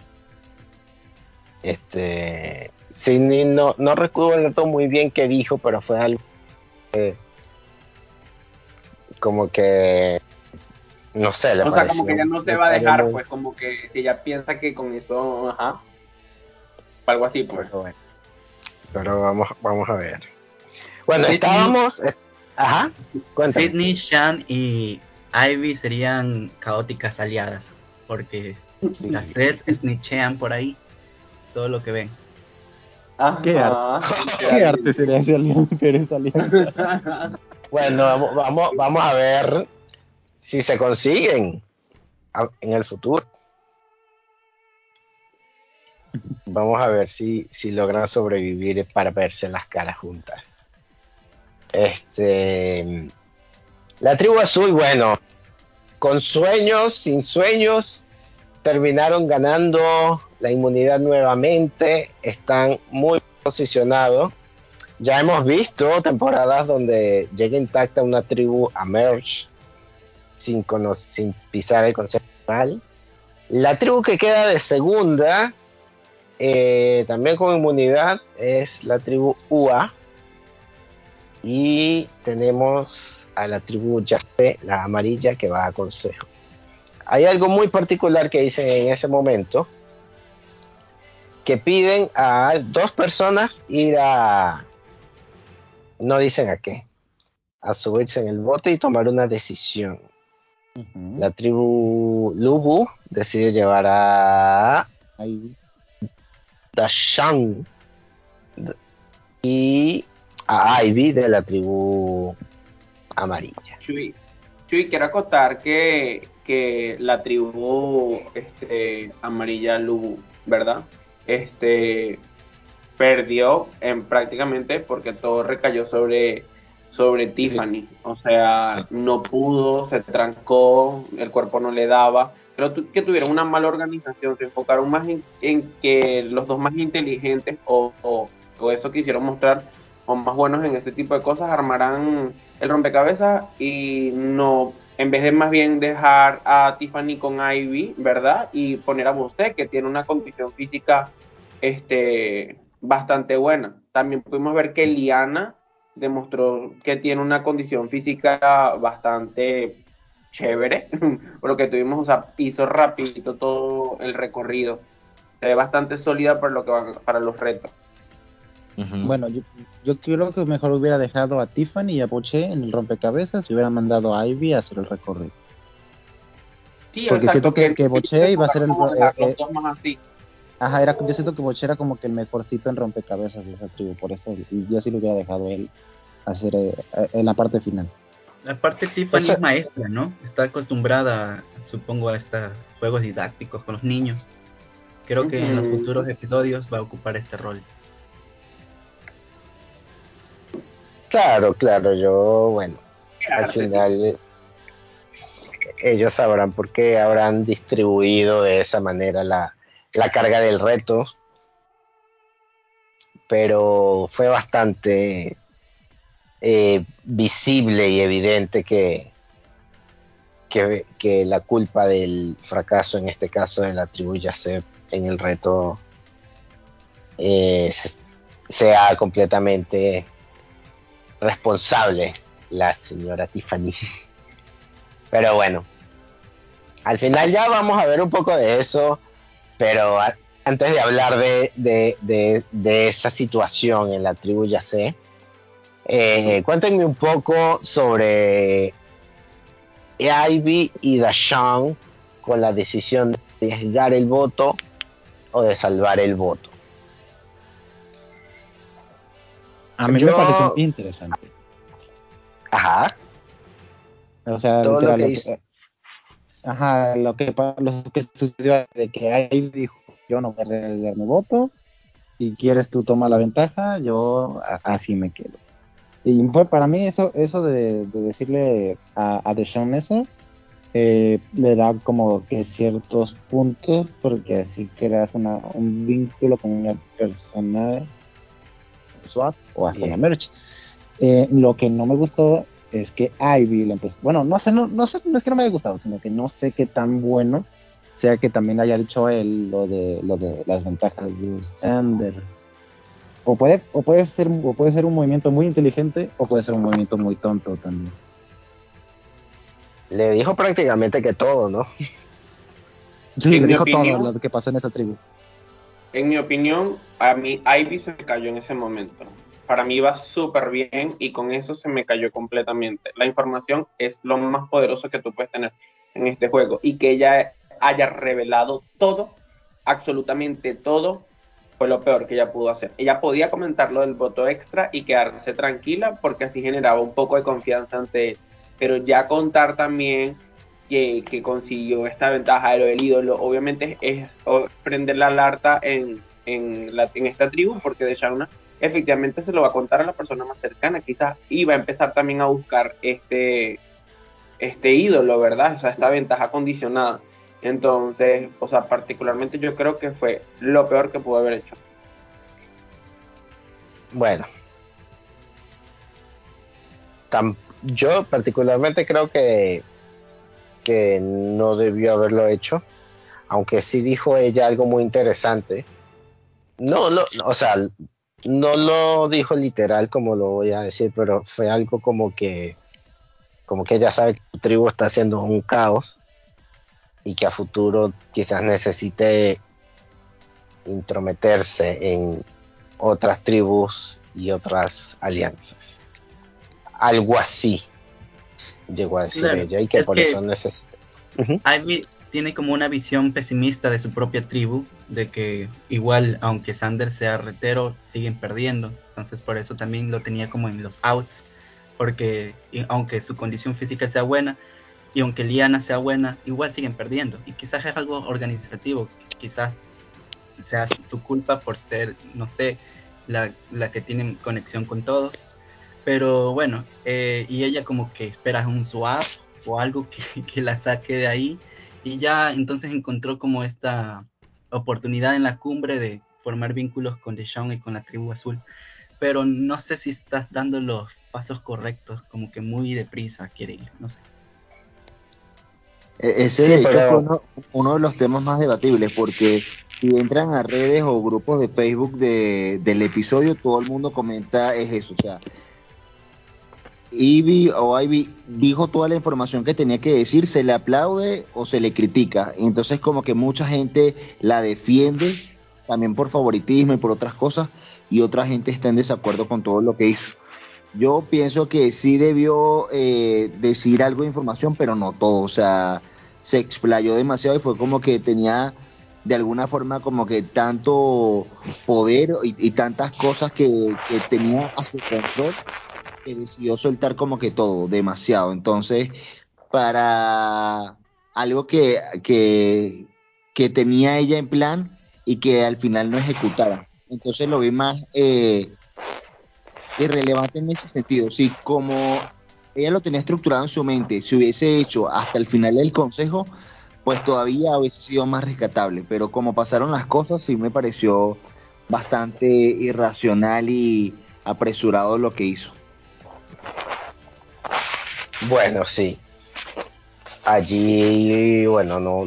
este, Sidney no, no recuerdo muy bien qué dijo, pero fue algo como que no sé, le O sea, como que ya no te va a dejar, pues como que si ella piensa que con eso, ajá. Algo así, pues. Pero, vamos, vamos a ver. Bueno, estábamos. Eh, ajá, cuéntame. Sidney, Shan y Ivy serían caóticas aliadas. Porque las tres snitchean por ahí todo lo que ven. ¿Qué, arte? ¿Qué arte sería *laughs* ese alianza? *laughs* bueno, vamos, vamos, vamos a ver si se consiguen en el futuro. Vamos a ver si, si logran sobrevivir para verse las caras juntas. Este, la tribu azul, bueno, con sueños, sin sueños, terminaron ganando la inmunidad nuevamente, están muy posicionados. Ya hemos visto temporadas donde llega intacta una tribu a Merge sin, sin pisar el concepto La tribu que queda de segunda, eh, también con inmunidad, es la tribu UA. Y tenemos a la tribu Yaste, la amarilla, que va a consejo. Hay algo muy particular que dicen en ese momento, que piden a dos personas ir a... No dicen a qué, a subirse en el bote y tomar una decisión La tribu Lubu decide llevar a Ahí. Dashan y a Ivy de la tribu amarilla. Chuy, Chuy, quiero acotar que, que la tribu este, amarilla Lubu, ¿verdad? Este perdió en prácticamente porque todo recayó sobre, sobre Tiffany. O sea, no pudo, se trancó, el cuerpo no le daba. Creo que tuvieron una mala organización, se enfocaron más en, en que los dos más inteligentes o, o, o eso quisieron mostrar o más buenos en ese tipo de cosas armarán el rompecabezas y no, en vez de más bien dejar a Tiffany con Ivy, ¿verdad? Y poner a Bosé, que tiene una condición física este, bastante buena. También pudimos ver que Liana demostró que tiene una condición física bastante chévere, *laughs* por lo que tuvimos, o sea, hizo rapidito todo el recorrido. Se ve bastante sólida para, lo que van- para los retos. Bueno, yo, yo creo que mejor hubiera dejado a Tiffany y a Boche en el rompecabezas y hubiera mandado a Ivy a hacer el recorrido. Sí, Porque siento que- que Bochet iba a ser el- eh, los eh, dos más así. Ajá, era, yo siento que Boche era como que el mejorcito en rompecabezas de esa tribu, por eso y yo sí lo hubiera dejado él hacer eh, eh, en la parte final. Aparte, Tiffany es maestra, ¿no? Está acostumbrada, supongo, a estos juegos didácticos con los niños. Creo que en los futuros episodios va a ocupar este rol. Claro, claro, yo, bueno, al final ellos sabrán por qué habrán distribuido de esa manera la, la carga del reto, pero fue bastante eh, visible y evidente que, que, la culpa del fracaso, en este caso de la tribu Yaseb, en el reto eh, se- sea completamente responsable la señora Tiffany. *laughs* Pero bueno, al final ya vamos a ver un poco de eso, pero a- antes de hablar de, de- de- de esa situación en la tribu Yasé, eh, cuéntenme un poco sobre Ivy y Dashawn con la decisión de dar el voto o de salvar el voto. A mí Yo- me pareció muy interesante. Ajá. O sea, Todo lo literal, que hizo. eh, ajá, lo que, lo que sucedió de que Ivy dijo, yo no voy a realizar mi voto, si quieres tú toma la ventaja, yo así me quedo. Y fue para mí eso, eso de, de decirle a, a Deshaun eso, eh, le da como que ciertos puntos, porque así creas una, un vínculo con una persona swap o hasta Bien. la merch. Eh, lo que no me gustó es que Ivy le empezó, bueno, no sé, no, no sé, no es que no me haya gustado, sino que no sé qué tan bueno sea que también haya dicho él lo de lo de las ventajas de Sander. O puede, o puede ser, o puede ser un movimiento muy inteligente, o puede ser un movimiento muy tonto también. Le dijo prácticamente que todo, ¿no? Sí, le dijo opinión- todo lo que pasó en esa tribu. En mi opinión, a mí Ivy se me cayó en ese momento. Para mí iba súper bien y con eso se me cayó completamente. La información es lo más poderoso que tú puedes tener en este juego y que ella haya revelado todo, absolutamente todo, fue lo peor que ella pudo hacer. Ella podía comentar lo del voto extra y quedarse tranquila porque así generaba un poco de confianza ante él. Pero ya contar también que, consiguió esta ventaja de lo del ídolo, obviamente es prender la alerta en esta tribu, porque de Shauna efectivamente se lo va a contar a la persona más cercana, quizás iba a empezar también a buscar este, este ídolo, ¿verdad? O sea, esta ventaja condicionada. Entonces, o sea, particularmente yo creo que fue lo peor que pudo haber hecho. Bueno. Yo particularmente creo que, que no debió haberlo hecho, aunque sí dijo ella algo muy interesante. No, lo, o sea, no lo dijo literal como lo voy a decir, pero fue algo como que, como que ella sabe que su tribu está haciendo un caos y que a futuro quizás necesite intrometerse en otras tribus y otras alianzas. Algo así. llegó a decir Claro, ella y que es por que- eso necesita. Tiene como una visión pesimista de su propia tribu, de que igual, aunque Sander sea retero, siguen perdiendo. Entonces por eso también lo tenía como en los outs, porque aunque su condición física sea buena y aunque Liana sea buena, igual siguen perdiendo. Y quizás es algo organizativo, quizás sea su culpa por ser, no sé, la, la que tiene conexión con todos. Pero bueno, eh, y ella como que espera un swap o algo que, que la saque de ahí. Y ya entonces encontró como esta oportunidad en la cumbre de formar vínculos con Deshaun y con la tribu azul. Pero no sé si estás dando los pasos correctos, como que muy deprisa quiere ir, no sé. E- Ese Sí, de hecho pero- fue uno, uno de los temas más debatibles porque si entran a redes o grupos de Facebook de, del episodio, todo el mundo comenta es eso, o sea, Ivy o Ivy dijo toda la información que tenía que decir, se le aplaude o se le critica. Entonces como que mucha gente la defiende también por favoritismo y por otras cosas y otra gente está en desacuerdo con todo lo que hizo. Yo pienso que sí debió eh, decir algo de información, pero no todo. O sea, se explayó demasiado y fue como que tenía de alguna forma como que tanto poder y, tantas cosas que tenía a su control que decidió soltar como que todo, demasiado. Entonces, para algo que, que, tenía ella en plan y que al final no ejecutara. Entonces lo vi más eh, irrelevante en ese sentido. Si como ella lo tenía estructurado en su mente, si hubiese hecho hasta el final del consejo, pues todavía hubiese sido más rescatable. Pero como pasaron las cosas, sí me pareció bastante irracional y apresurado lo que hizo. Bueno, sí. Allí, bueno, no,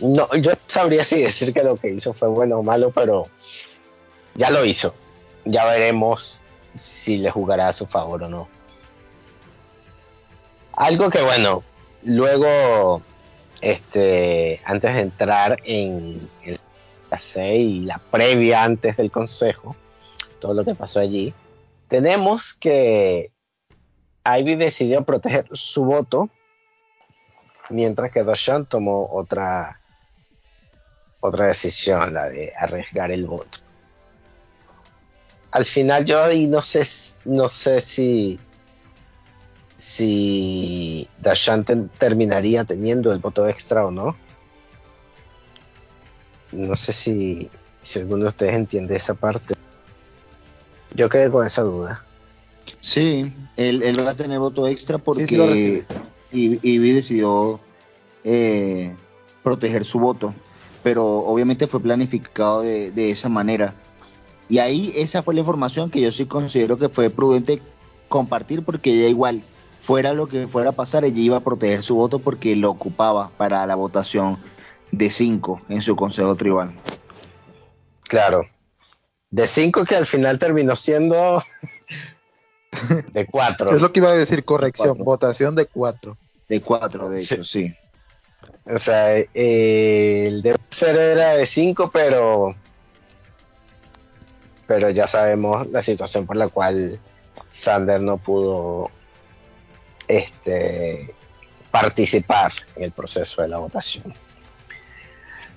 no, yo sabría si decir que lo que hizo fue bueno o malo, pero ya lo hizo. Ya veremos si le jugará a su favor o no. Algo que bueno, luego, este, antes de entrar en el y la previa antes del consejo, todo lo que pasó allí, tenemos que Ivy decidió proteger su voto, mientras que Doshan tomó otra, otra decisión, la de arriesgar el voto. Al final yo ahí no sé, no sé si, si Dashan terminaría teniendo el voto extra o no. No sé si, si alguno de ustedes entiende esa parte. Yo quedé con esa duda. Sí, él, él va a tener voto extra porque sí. Ivy Ivy decidió eh, proteger su voto, pero obviamente fue planificado de, de esa manera. Y ahí esa fue la información que yo sí considero que fue prudente compartir porque ella igual, fuera lo que fuera a pasar, ella iba a proteger su voto porque lo ocupaba para la votación de 5 en su consejo tribal. Claro. De 5 que al final terminó siendo de 4. Es lo que iba a decir, corrección, Cuatro. votación de cuatro. De 4, de hecho, sí. O sea, eh, el de ser era de 5, pero pero ya sabemos la situación por la cual Sander no pudo este participar en el proceso de la votación.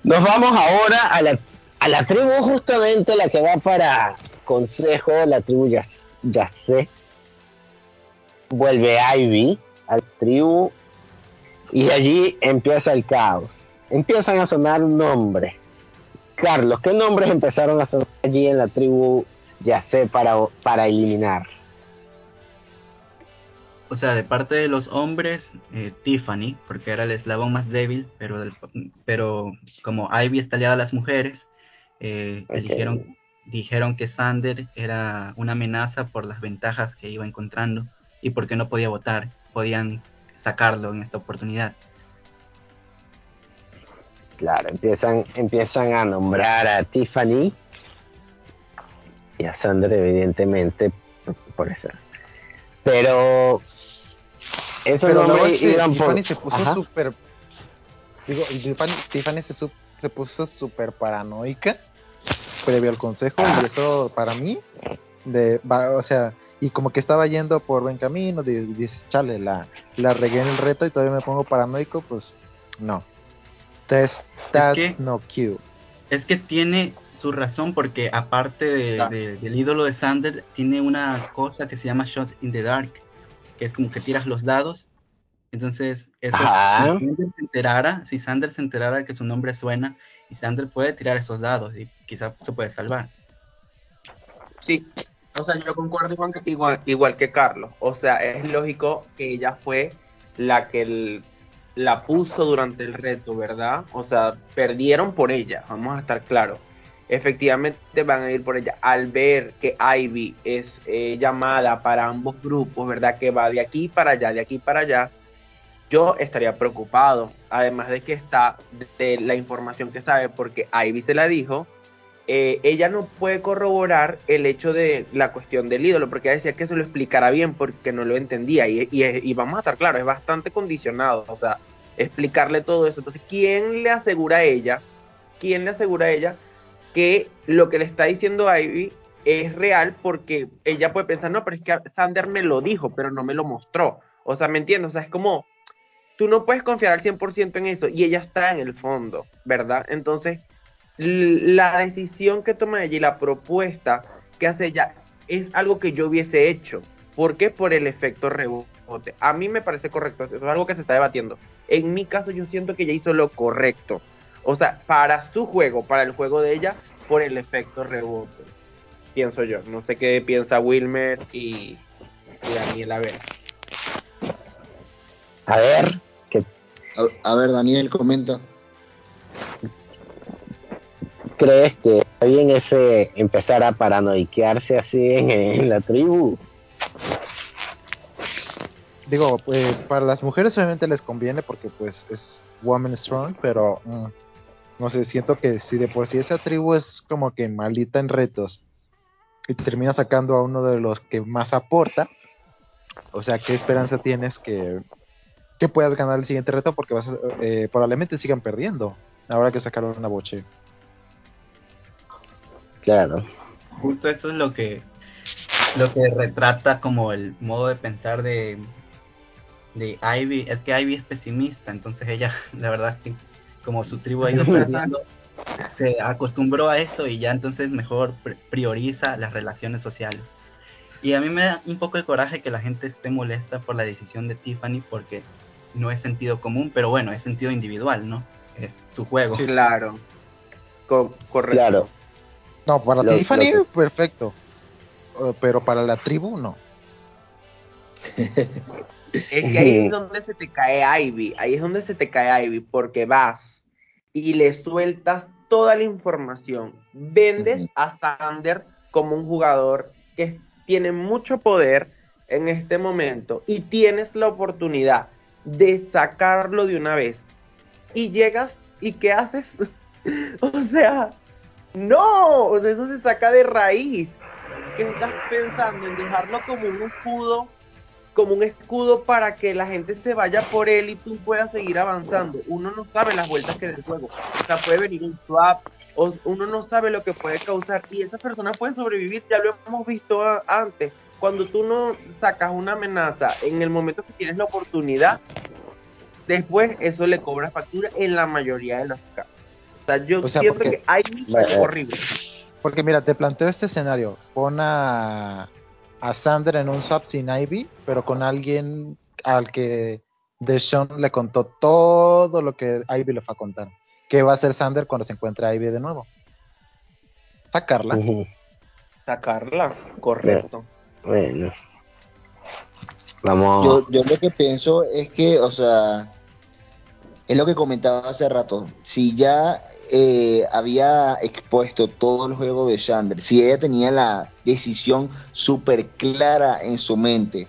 Nos vamos ahora a la, a la tribu justamente la que va para consejo, la tribu Yasé. Vuelve Ivy a la tribu y allí empieza el caos. Empiezan a sonar nombres. Carlos, ¿qué nombres empezaron a sonar allí en la tribu Yasé para, para eliminar? O sea, de parte de los hombres, eh, Tiffany, porque era el eslabón más débil, pero, del- pero como Ivy está aliada a las mujeres, eh, eligieron, dijeron que Sander era una amenaza por las ventajas que iba encontrando y porque no podía votar, podían sacarlo en esta oportunidad. Claro, empiezan, empiezan a nombrar a Tiffany y a Sander, evidentemente, por, eso. Pero eso Pero no me iban por. Tiffany se puso Ajá. súper. Digo, Tiffany, Tiffany se, su- se puso súper paranoica previo al consejo y eso para mí, de, o sea, y como que estaba yendo por buen camino, dices, chale, la, la regué en el reto y todavía me pongo paranoico, pues no. Test, that's no cute. Es que tiene su razón porque aparte de, del ídolo de Sander, tiene una cosa que se llama Shot in the Dark, que es como que tiras los dados. Entonces, eso, si Sander se enterara, si Sander se enterara que su nombre suena, y Sander puede tirar esos dados y quizá se puede salvar. Sí, o sea, yo concuerdo igual, igual, que Carlos. O sea, es lógico que ella fue la que la puso durante el reto, ¿verdad? O sea, perdieron por ella, vamos a estar claros. Efectivamente van a ir por ella. Al ver que Ivy es eh, llamada para ambos grupos, ¿verdad? Que va de aquí para allá, de aquí para allá, yo estaría preocupado. Además de que está de la información que sabe, porque Ivy se la dijo, eh, ella no puede corroborar el hecho de la cuestión del ídolo, porque ella decía que se lo explicara bien porque no lo entendía. Y, vamos a estar claros, es bastante condicionado, o sea, explicarle todo eso. Entonces, ¿quién le asegura a ella? ¿Quién le asegura a ella que lo que le está diciendo Ivy es real? Porque ella puede pensar, no, pero es que Sander me lo dijo, pero no me lo mostró. O sea, ¿me entiendes? O sea, es como, tú no puedes confiar al 100% en eso y ella está en el fondo, ¿verdad? Entonces, la decisión que toma ella y la propuesta que hace ella es algo que yo hubiese hecho. ¿Por qué? Por el efecto rebote. A mí me parece correcto, eso es algo que se está debatiendo. En mi caso yo siento que ella hizo lo correcto. O sea, para su juego, para el juego de ella, por el efecto rebote. Pienso yo. No sé qué piensa Wilmer y, y Daniel. A ver. A ver. a ver, Daniel, comenta. Crees que está bien ese empezar a paranoiquearse así en, la tribu? Digo, pues para las mujeres obviamente les conviene porque pues es woman strong, pero mm, no sé, siento que si de por sí esa tribu es como que malita en retos y termina sacando a uno de los que más aporta, o sea, ¿qué esperanza tienes que, que puedas ganar el siguiente reto? Porque vas eh, probablemente sigan perdiendo ahora que sacaron una boche. Claro. Justo eso es lo que lo que retrata como el modo de pensar de de Ivy, es que Ivy es pesimista, entonces ella, *laughs* la verdad que como su tribu ha ido *laughs* perdiendo, se acostumbró a eso y ya entonces mejor prioriza las relaciones sociales. Y a mí me da un poco de coraje que la gente esté molesta por la decisión de Tiffany porque no es sentido común, pero bueno, es sentido individual, ¿no? Es su juego. Claro. correcto. Claro. No, para Tiffany, perfecto. Uh, pero para la tribu, no. es que ahí es donde se te cae Ivy. Ahí es donde se te cae Ivy. Porque vas y le sueltas toda la información. Vendes a Sander como un jugador que tiene mucho poder en este momento y tienes la oportunidad de sacarlo de una vez. Y llegas y ¿qué haces? *laughs* o sea, no, eso se saca de raíz. ¿Qué estás pensando en dejarlo como un escudo, como un escudo para que la gente se vaya por él y tú puedas seguir avanzando? Uno no sabe las vueltas que del juego. O sea, puede venir un swap, o uno no sabe lo que puede causar y esa persona puede sobrevivir, ya lo hemos visto antes. Cuando tú no sacas una amenaza en el momento que tienes la oportunidad, después eso le cobra factura en la mayoría de los casos yo siento que hay horrible. Porque mira, te planteo este escenario. Pon a, a Sander en un swap sin Ivy, pero con alguien al que Deshaun le contó todo lo que Ivy le fue a contar. ¿Qué va a hacer Sander cuando se encuentre a Ivy de nuevo? Sacarla. Sacarla, correcto. Bueno. Vamos. Yo, yo lo que pienso es que, o sea, es lo que comentaba hace rato. Si ya eh, había expuesto todo el juego de Chandler, si ella tenía la decisión súper clara en su mente,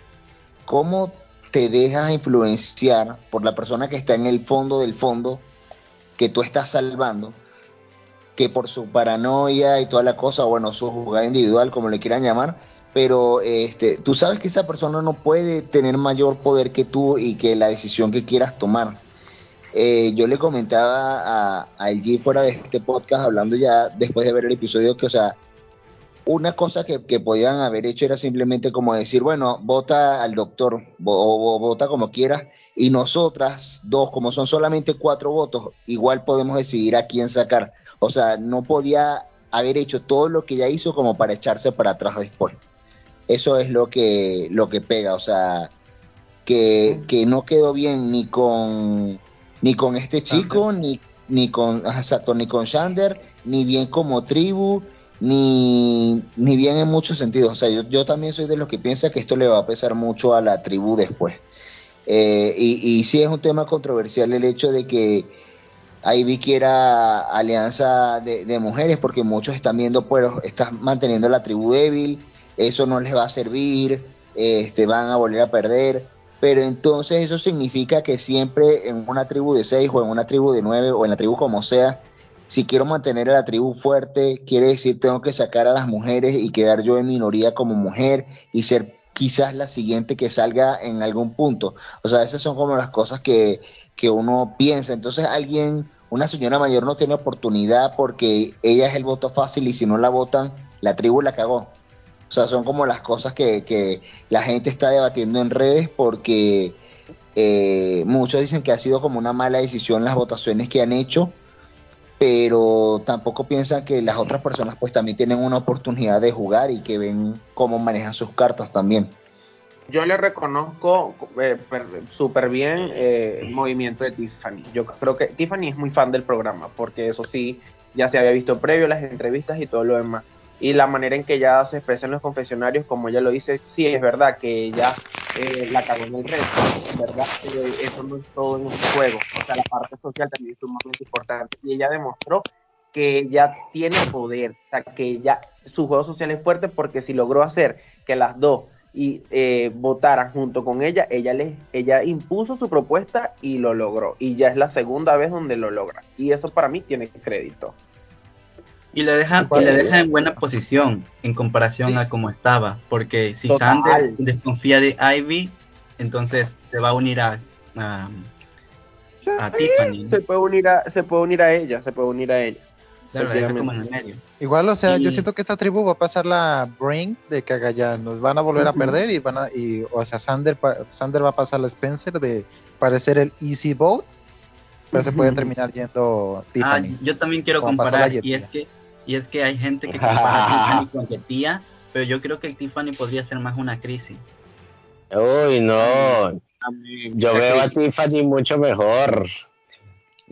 ¿cómo te dejas influenciar por la persona que está en el fondo del fondo que tú estás salvando? Que por su paranoia y toda la cosa, bueno, su jugada individual, como le quieran llamar, pero este, tú sabes que esa persona no puede tener mayor poder que tú y que la decisión que quieras tomar eh, yo le comentaba a, a LG fuera de este podcast, hablando ya después de ver el episodio, que, o sea, una cosa que, que podían haber hecho era simplemente como decir, bueno, vota al doctor o vota como quieras y nosotras dos, como son solamente cuatro votos, igual podemos decidir a quién sacar. O sea, no podía haber hecho todo lo que ya hizo como para echarse para atrás después. Eso es lo que, lo que pega, o sea, que, que no quedó bien ni con ni con este chico, ni, ni con exacto, ni con Shander, ni bien como tribu, ni, ni bien en muchos sentidos. O sea, yo, yo también soy de los que piensa que esto le va a pesar mucho a la tribu después. Eh, y, y sí es un tema controversial el hecho de que Ivy quiera alianza de, de, mujeres, porque muchos están viendo, pues, estás manteniendo la tribu débil, eso no les va a servir, este, van a volver a perder. Pero entonces eso significa que siempre en una tribu de seis o en una tribu de nueve o en la tribu como sea, si quiero mantener a la tribu fuerte, quiere decir tengo que sacar a las mujeres y quedar yo en minoría como mujer y ser quizás la siguiente que salga en algún punto. O sea, esas son como las cosas que, que uno piensa. Entonces alguien, una señora mayor no tiene oportunidad porque ella es el voto fácil y si no la votan, la tribu la cagó. O sea, son como las cosas que, que la gente está debatiendo en redes porque eh, muchos dicen que ha sido como una mala decisión las votaciones que han hecho, pero tampoco piensan que las otras personas pues también tienen una oportunidad de jugar y que ven cómo manejan sus cartas también. Yo le reconozco eh, súper bien eh, el movimiento de Tiffany. Yo creo que Tiffany es muy fan del programa, porque eso sí, ya se había visto previo las entrevistas y todo lo demás y la manera en que ella se expresa en los confesionarios, como ella lo dice, sí es verdad que ella eh, la cagó en el resto, ¿verdad? Pero eso no es todo en un juego, o sea, la parte social también es sumamente importante y ella demostró que ella tiene poder, o sea, que ella, su juego social es fuerte porque si logró hacer que las dos y eh, votaran junto con ella, ella les, ella impuso su propuesta y lo logró, y ya es la segunda vez donde lo logra, y eso para mí tiene crédito. Y le deja, y le deja en buena posición en comparación sí. a como estaba. Porque si Total. Sander desconfía de Ivy, entonces se va a unir a, a, a sí, Tiffany. Se puede, unir a, se puede unir a ella, se puede unir a ella. Claro, la deja como en el medio. Igual, o sea, Y- yo siento que esta tribu va a pasar la brain de Cagayán. Nos van a volver a perder y van a, y, o sea, Sander, Sander va a pasar a Spencer de parecer el easy vote, pero se puede terminar yendo Ah, Tiffany. yo también quiero comparar. la Y es que y es que hay gente que compara a Tiffany *laughs* con Yetia, pero yo creo que el Tiffany podría ser más una crisis. Uy, no. Yo veo a Tiffany mucho mejor.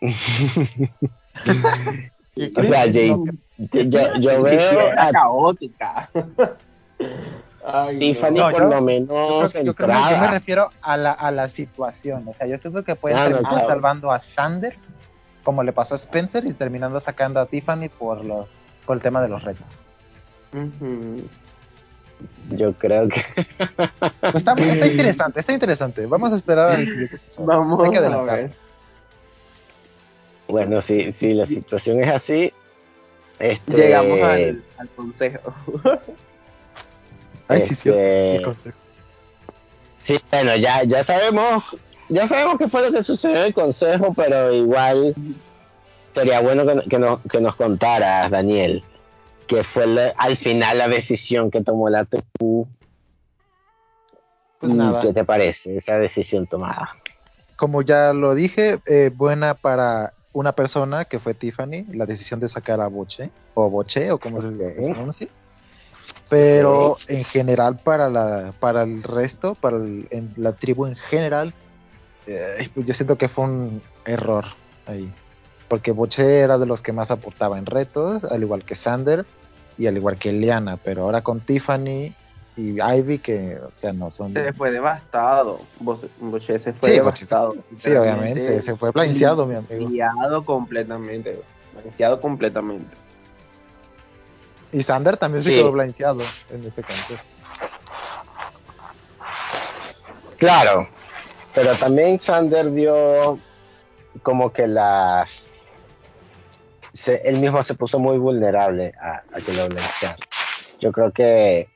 *laughs* o sea, Jay, yo, yo veo a caótica. *laughs* Ay, Tiffany No, por yo- lo Yo menos creo, yo creo que yo me refiero a la, a la situación. O sea, yo siento que pueden Ah, no, terminar claro. salvando a Sander, como le pasó a Spencer, y terminando sacando a Tiffany por los por el tema de los retos. Yo creo que Pues está, está interesante, está interesante. Vamos a esperar al siguiente episodio. Vamos Hay que a adelantar. ver. bueno, si, si la situación es así, este, Llegamos al, al consejo. Ay, sí, sí. Este- qué consejo. Sí, bueno, ya, ya sabemos, ya sabemos qué fue lo que sucedió en el consejo, pero igual sería bueno que, que nos, que nos contaras, Daniel, qué fue la- al final la decisión que tomó la TQ Pues nada. qué te parece esa decisión tomada. Como ya lo dije, eh, buena para una persona que fue Tiffany, la decisión de sacar a Boche, o Boche, o como se Ok. se pronuncia. Pero en general, para la para el resto, para el- en la tribu en general, eh, pues yo siento que fue un error ahí. Porque Boche era de los que más aportaba en retos, al igual que Sander y al igual que Liana. Pero ahora con Tiffany y Ivy, que, o sea, no son. Se fue devastado. Bo- Boucher se fue Sí, devastado. sí, obviamente, se fue blanceado, mi amigo. Blanceado completamente. Blanceado completamente. Y Sander también Sí. se quedó blanqueado en este consejo. Claro, pero también Sander dio como que las... Él mismo se puso muy vulnerable a, que lo blanquearan. Yo creo que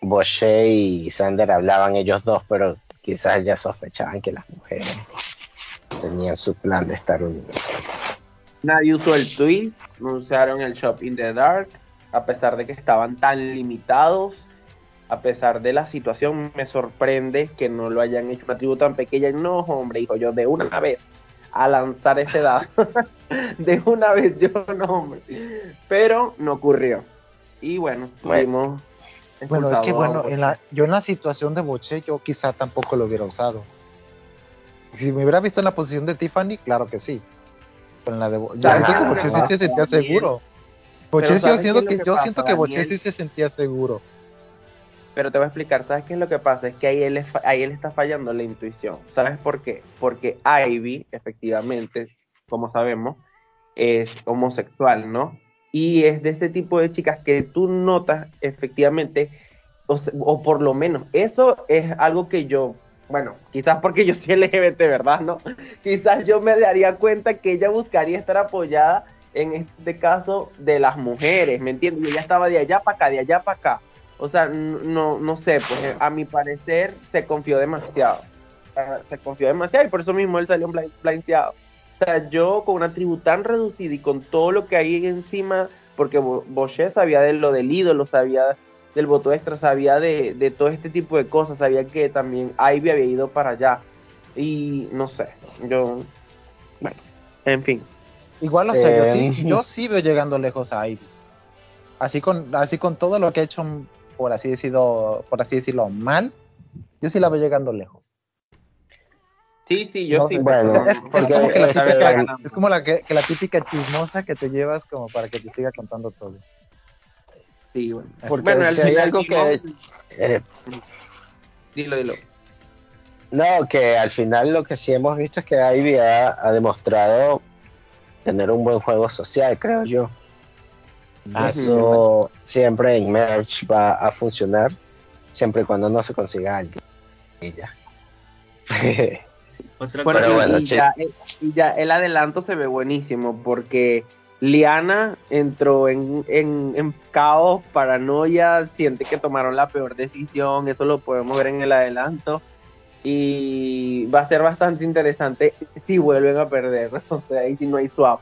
Bosché y Sander hablaban ellos dos, pero quizás ya sospechaban que las mujeres tenían su plan de estar unidos. Nadie usó el tweet, no usaron el Shop in the Dark, a pesar de que estaban tan limitados, a pesar de la situación, me sorprende que no lo hayan hecho una tribu tan pequeña. No, hombre, hijo, yo de una vez a lanzar ese dado. *laughs* de una vez yo no, hombre. Pero no ocurrió. Y bueno, Bueno. fuimos Bueno, es que bueno, Boche. en la, yo en la situación de Boche, yo quizá tampoco lo hubiera usado. Si me hubiera visto en la posición de Tiffany, claro que sí. Pero en la de Bo- yo Ah, siento que Boche sí se sentía seguro. Boche yo ¿sabes qué siento que, que yo pasa, siento que Boche sí se sentía seguro. Pero te voy a explicar, ¿sabes qué es lo que pasa? Es que ahí él, ahí él está fallando la intuición. ¿Sabes por qué? Porque Ivy, efectivamente, como sabemos, es homosexual, ¿no? Y es de este tipo de chicas que tú notas efectivamente, o por lo menos, eso es algo que yo, bueno, quizás porque yo soy LGBT, ¿verdad? ¿No? *laughs* Quizás yo me daría cuenta que ella buscaría estar apoyada en este caso de las mujeres, ¿me entiendes? Y ella estaba de allá para acá, de allá para acá. O sea, n- no, no sé, pues eh, a mi parecer se confió demasiado. Ah, Se confió demasiado y por eso mismo él salió blind- blindeado. O sea, yo con una tribu tan reducida y con todo lo que hay encima, porque Bo- Bochet sabía de lo del ídolo, sabía del voto extra, sabía de, de todo este tipo de cosas, sabía que también Ivy había ido para allá. Y no sé, yo, bueno, en fin. Igual, o sea, yo, Eh, sí, yo sí veo llegando lejos a Ivy. Así con, así con todo lo que ha hecho, por así decirlo, por así decirlo, mal, yo sí la veo llegando lejos. Sí, sí, yo No sí. Bueno, es, es porque, como que la típica, ganando. es como la que, que la típica chismosa que te llevas como para que te siga contando todo. Sí, bueno. Porque Bueno, al si hay algo que... eh, Dilo, dilo. no, que al final lo que sí hemos visto es que Ivy ha, ha demostrado tener un buen juego social, creo yo. Y Ah, eso siempre en Merge va a funcionar, siempre y cuando no se consiga alguien. Y ya. *laughs* Otra Bueno, y, cosa, bueno, y sí. ya, eh, y ya el adelanto se ve buenísimo porque Liana entró en, en, en caos, paranoia, siente que tomaron la peor decisión, eso lo podemos ver en el adelanto. Y va a ser bastante interesante si vuelven a perder, *laughs* o sea, ahí si no hay swap.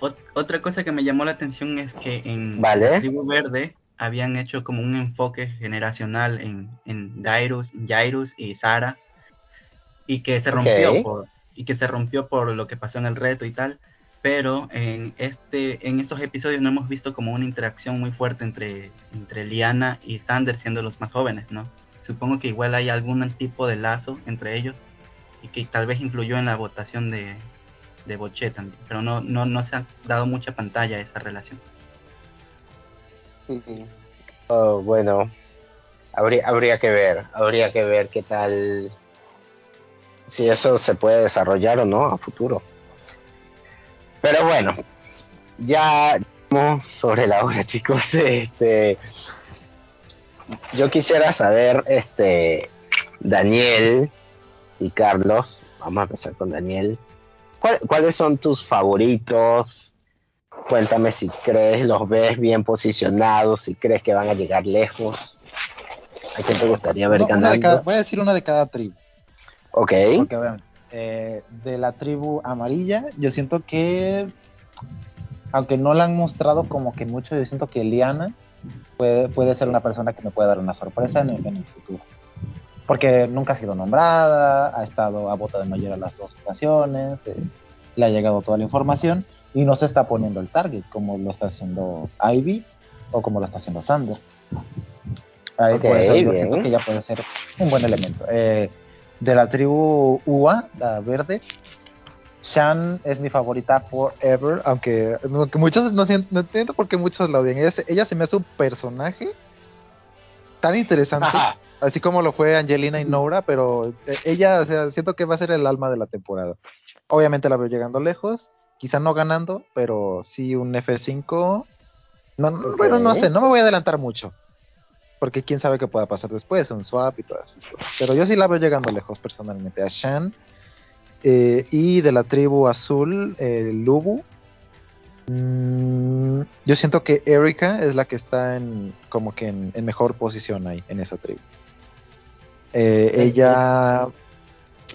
Ot- otra cosa que me llamó la atención es que en Vale. la tribu verde habían hecho como un enfoque generacional en, en Jairus, Jairus y Sara y que se rompió por y que se rompió por lo que pasó en el reto y tal pero en este en estos episodios no hemos visto como una interacción muy fuerte entre entre Liana y Sander siendo los más jóvenes no supongo que igual hay algún tipo de lazo entre ellos y que tal vez influyó en la votación de de Bochet también pero no no no se ha dado mucha pantalla a esa relación Oh, bueno, habría, habría que ver, habría que ver qué tal, si eso se puede desarrollar o no a futuro. Pero bueno, ya sobre la hora, *laughs* chicos. Este, yo quisiera saber, este, Daniel y Carlos, vamos a empezar con Daniel. ¿Cuál- ¿Cuáles son tus favoritos? Cuéntame si crees, los ves bien posicionados, si crees que van a llegar lejos. ¿A quién te gustaría ver de ganando? cada- voy a decir una de cada tribu. Ok, Porque vean, eh, de la tribu amarilla, yo siento que, aunque no la han mostrado como que mucho, yo siento que Liana puede, puede ser una persona que me puede dar una sorpresa en el, en el futuro. Porque nunca ha sido nombrada, ha estado a bota de mayor a las dos ocasiones, eh, le ha llegado toda la información y no se está poniendo el target como lo está haciendo Ivy o como lo está haciendo Sander. Ahí Ok, por eso yo siento que ella puede ser un buen elemento. Eh, de la tribu UA, la verde, Shan es mi favorita forever, aunque, aunque muchos no, entiendo por qué muchos la odian. Ella, se- ella se me hace un personaje tan interesante, *laughs* así como lo fue Angelina y Nora, pero eh, ella, o sea, siento que va a ser el alma de la temporada. Obviamente la veo llegando lejos, quizá no ganando, pero sí un F5. No. Bueno, no sé, no me voy a adelantar mucho. Porque quién sabe qué pueda pasar después, un swap y todas esas cosas. Pero yo sí la veo llegando lejos personalmente. A Shan. eh, y de la tribu azul, eh, Lubu. mm, yo siento que Erika es la que está en como que en, en mejor posición ahí, en esa tribu. Eh, ella,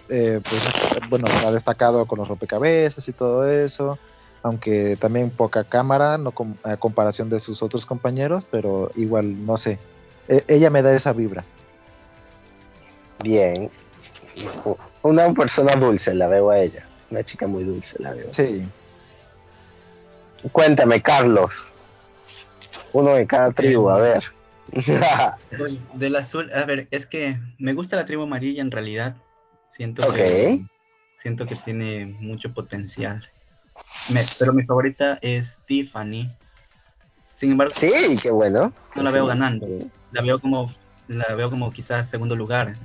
eh, pues, bueno, ha destacado con los rompecabezas y todo eso. aunque también poca cámara, no com- a comparación de sus otros compañeros, pero igual, no sé. E- ella me da esa vibra. Bien. Una persona dulce la veo a ella. Una chica muy dulce la veo. Sí. Cuéntame, Carlos. Uno de cada tribu, a ver. *laughs* Del azul, a ver, es que me gusta la tribu amarilla en realidad. Siento que siento que tiene mucho potencial. Me- pero mi favorita es Tiffany. Sin embargo, sí, qué bueno. no la veo ganando. La veo como la veo como quizás segundo lugar,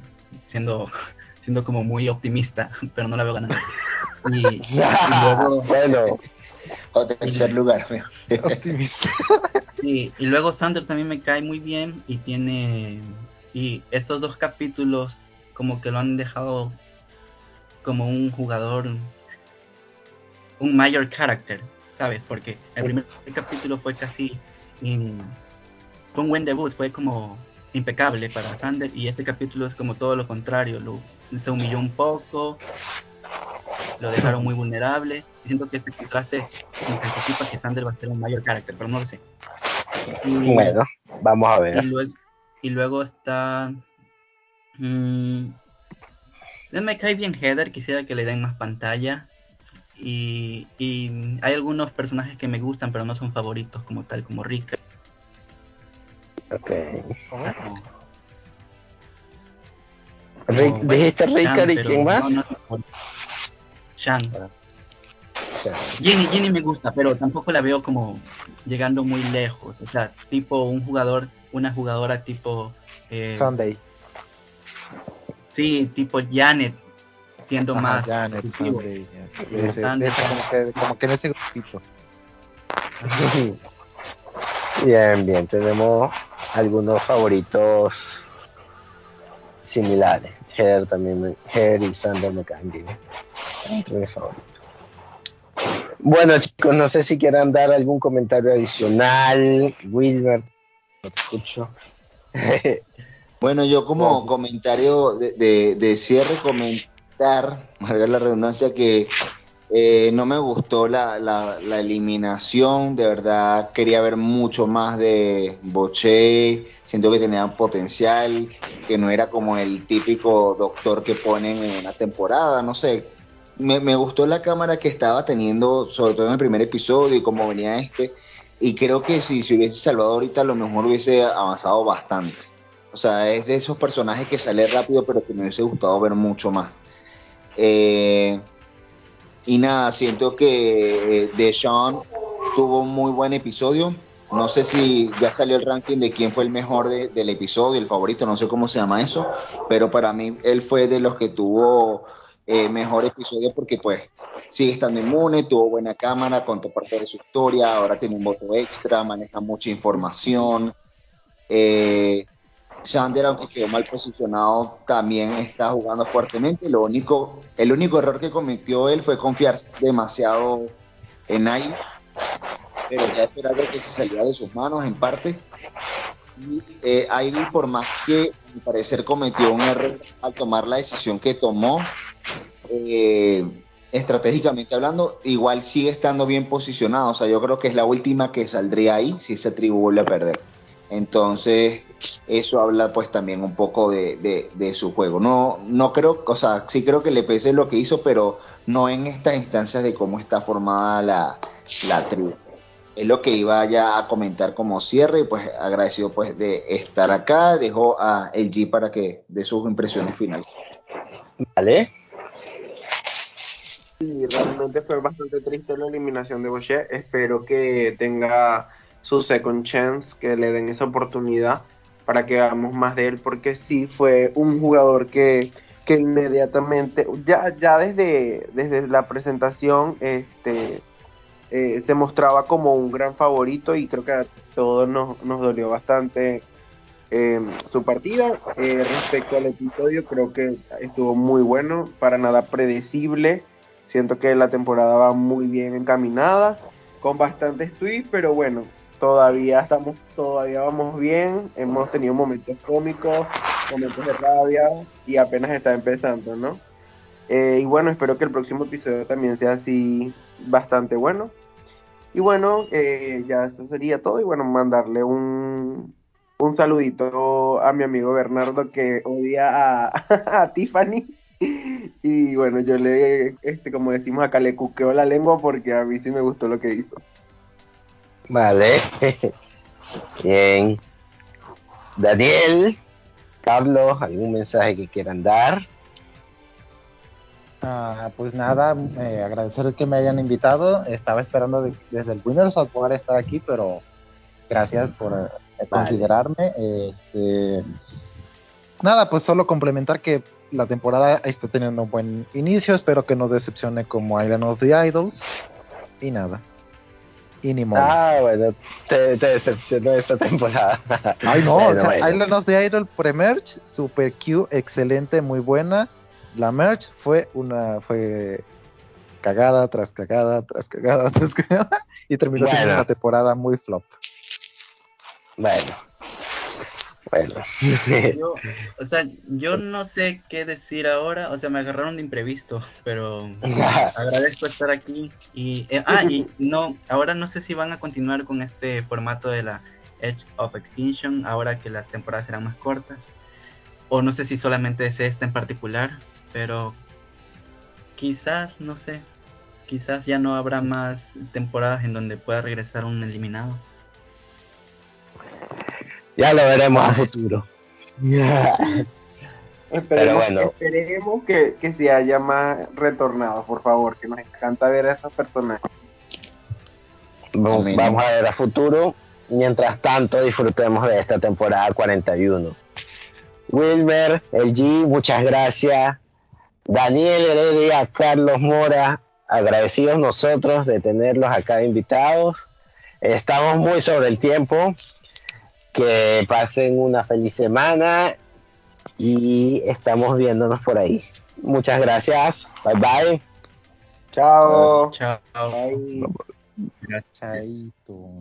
siendo *laughs* siendo como muy optimista, *laughs* pero no la veo ganando. Y, y luego bueno, O tercer lugar. Optimista. *laughs* Sí, y luego Sander también me cae muy bien y tiene y estos dos capítulos como que lo han dejado como un jugador un mayor character, ¿sabes? Porque el primer capítulo fue casi in- fue un buen debut, fue como impecable para Sander y este capítulo es como todo lo contrario, lo, se humilló un poco, lo dejaron muy vulnerable y siento que este contraste anticipa que Sander va a ser un mayor character, pero no lo sé. Y, bueno, vamos a y ver. luego, y luego está. mm, me cae bien Heather, quisiera que le den más pantalla. Y, y hay algunos personajes que me gustan, pero no son favoritos como tal, como Rika. Ok. como- Rick- ¿Dijiste y quién más? no, no O sea, Ginny, Ginny me gusta, pero tampoco la veo como llegando muy lejos. O sea, tipo un jugador, una jugadora tipo. eh, Sunday. sí, tipo Janet, siendo Ajá, más. Janet. Sunday. ese- Sunday. ese como, que, como que en ese grupito. *laughs* Bien, bien, tenemos algunos favoritos similares. Her también, me, Her y Sander me caen bien. Entre mis favoritos. Bueno, chicos, no sé si quieran dar algún comentario adicional. Wilmer, no te escucho. *laughs* Bueno, yo como comentario de, de- de cierre, comentar, valga la redundancia, que eh, no me gustó la, la- eliminación, de verdad quería ver mucho más de Boche, siento que tenía potencial, que no era como el típico doctor que ponen en una temporada, no sé. Me, me gustó la cámara que estaba teniendo, sobre todo en el primer episodio y cómo venía este, y creo que si se hubiese salvado ahorita, a lo mejor hubiese avanzado bastante. O sea, es de esos personajes que sale rápido, pero que me hubiese gustado ver mucho más. Eh, y nada, siento que eh, Deshaun tuvo un muy buen episodio. No sé si ya salió el ranking de quién fue el mejor de- del episodio, el favorito, no sé cómo se llama eso, pero para mí él fue de los que tuvo eh, mejor episodio porque pues sigue estando inmune, tuvo buena cámara, contó parte de su historia, ahora tiene un voto extra, maneja mucha información. Eh, Sander, aunque quedó mal posicionado, también está jugando fuertemente. Lo único, el único error que cometió él fue confiar demasiado en Ivy, pero ya eso era algo que se salía de sus manos en parte. Y eh, Ivy, por más que mi parecer cometió un error al tomar la decisión que tomó, eh, estratégicamente hablando, igual sigue estando bien posicionado. O sea, yo creo que es la última que saldría ahí si esa tribu vuelve a perder. Entonces, eso habla pues también un poco de, de- de su juego. No, no creo, o sea, sí creo que le pese lo que hizo, pero no en estas instancias de cómo está formada la, la tribu. Es lo que iba ya a comentar como cierre y pues agradecido pues de estar acá. Dejo a el G para que dé sus impresiones finales. Vale. Sí, realmente fue bastante triste la eliminación de Boucher. Espero que tenga su second chance, que le den esa oportunidad para que hagamos más de él, porque sí fue un jugador que, que inmediatamente, ya, ya desde, desde la presentación, este, eh, se mostraba como un gran favorito y creo que a todos nos, nos dolió bastante eh, su partida. Eh, respecto al episodio, creo que estuvo muy bueno, para nada predecible. Siento que la temporada va muy bien encaminada, con bastantes tweets, pero bueno, todavía estamos, todavía vamos bien. Hemos tenido momentos cómicos, momentos de rabia y apenas está empezando, ¿no? Eh, y bueno, espero que el próximo episodio también sea así bastante bueno. Y bueno, eh, ya eso sería todo. Y bueno, mandarle un, un saludito a mi amigo Bernardo que odia a, *laughs* Tiffany. Y bueno, yo le, este, como decimos acá, le cuqueo la lengua porque a mí sí me gustó lo que hizo. Vale. *laughs* Bien. Daniel, Carlos, ¿algún mensaje que quieran dar? Ah, pues nada, eh, agradecer que me hayan invitado. Estaba esperando de- desde el Winners al poder estar aquí, pero gracias por eh, considerarme. Este, nada, pues solo complementar que la temporada está teniendo un buen inicio. Espero que no decepcione como Island of the Idols. Y nada. Y ni modo. Ah, bueno, te, te decepcionó esta temporada. *laughs* Ay, no, Bueno, o sea, bueno. Island of the Idol pre-merge, super Q, excelente, muy buena. La merge fue una, fue cagada tras cagada, tras cagada, *laughs* tras cagada, y terminó siendo una temporada muy flop. Bueno. Bueno. Yo, *laughs* o sea, yo no sé qué decir ahora, o sea, me agarraron de imprevisto, pero *laughs* agradezco estar aquí y eh, ah, y no, ahora no sé si van a continuar con este formato de la Edge of Extinction, ahora que las temporadas serán más cortas, o no sé si solamente es esta en particular, pero quizás, no sé, quizás ya no habrá más temporadas en donde pueda regresar un eliminado. Ya lo veremos a futuro. Esperemos, bueno. esperemos que, que se haya más retornados, por favor, que nos encanta ver a esos personajes. Vamos a ver a futuro. Mientras tanto, disfrutemos de esta temporada 41. Wilmer, el G, muchas gracias. Daniel Heredia, Carlos Mora, agradecidos nosotros de tenerlos acá invitados. Estamos muy sobre el tiempo. Que pasen una feliz semana y estamos viéndonos por ahí. Muchas gracias. Bye bye. Chao. Chao. Bye. Gracias. Chaito.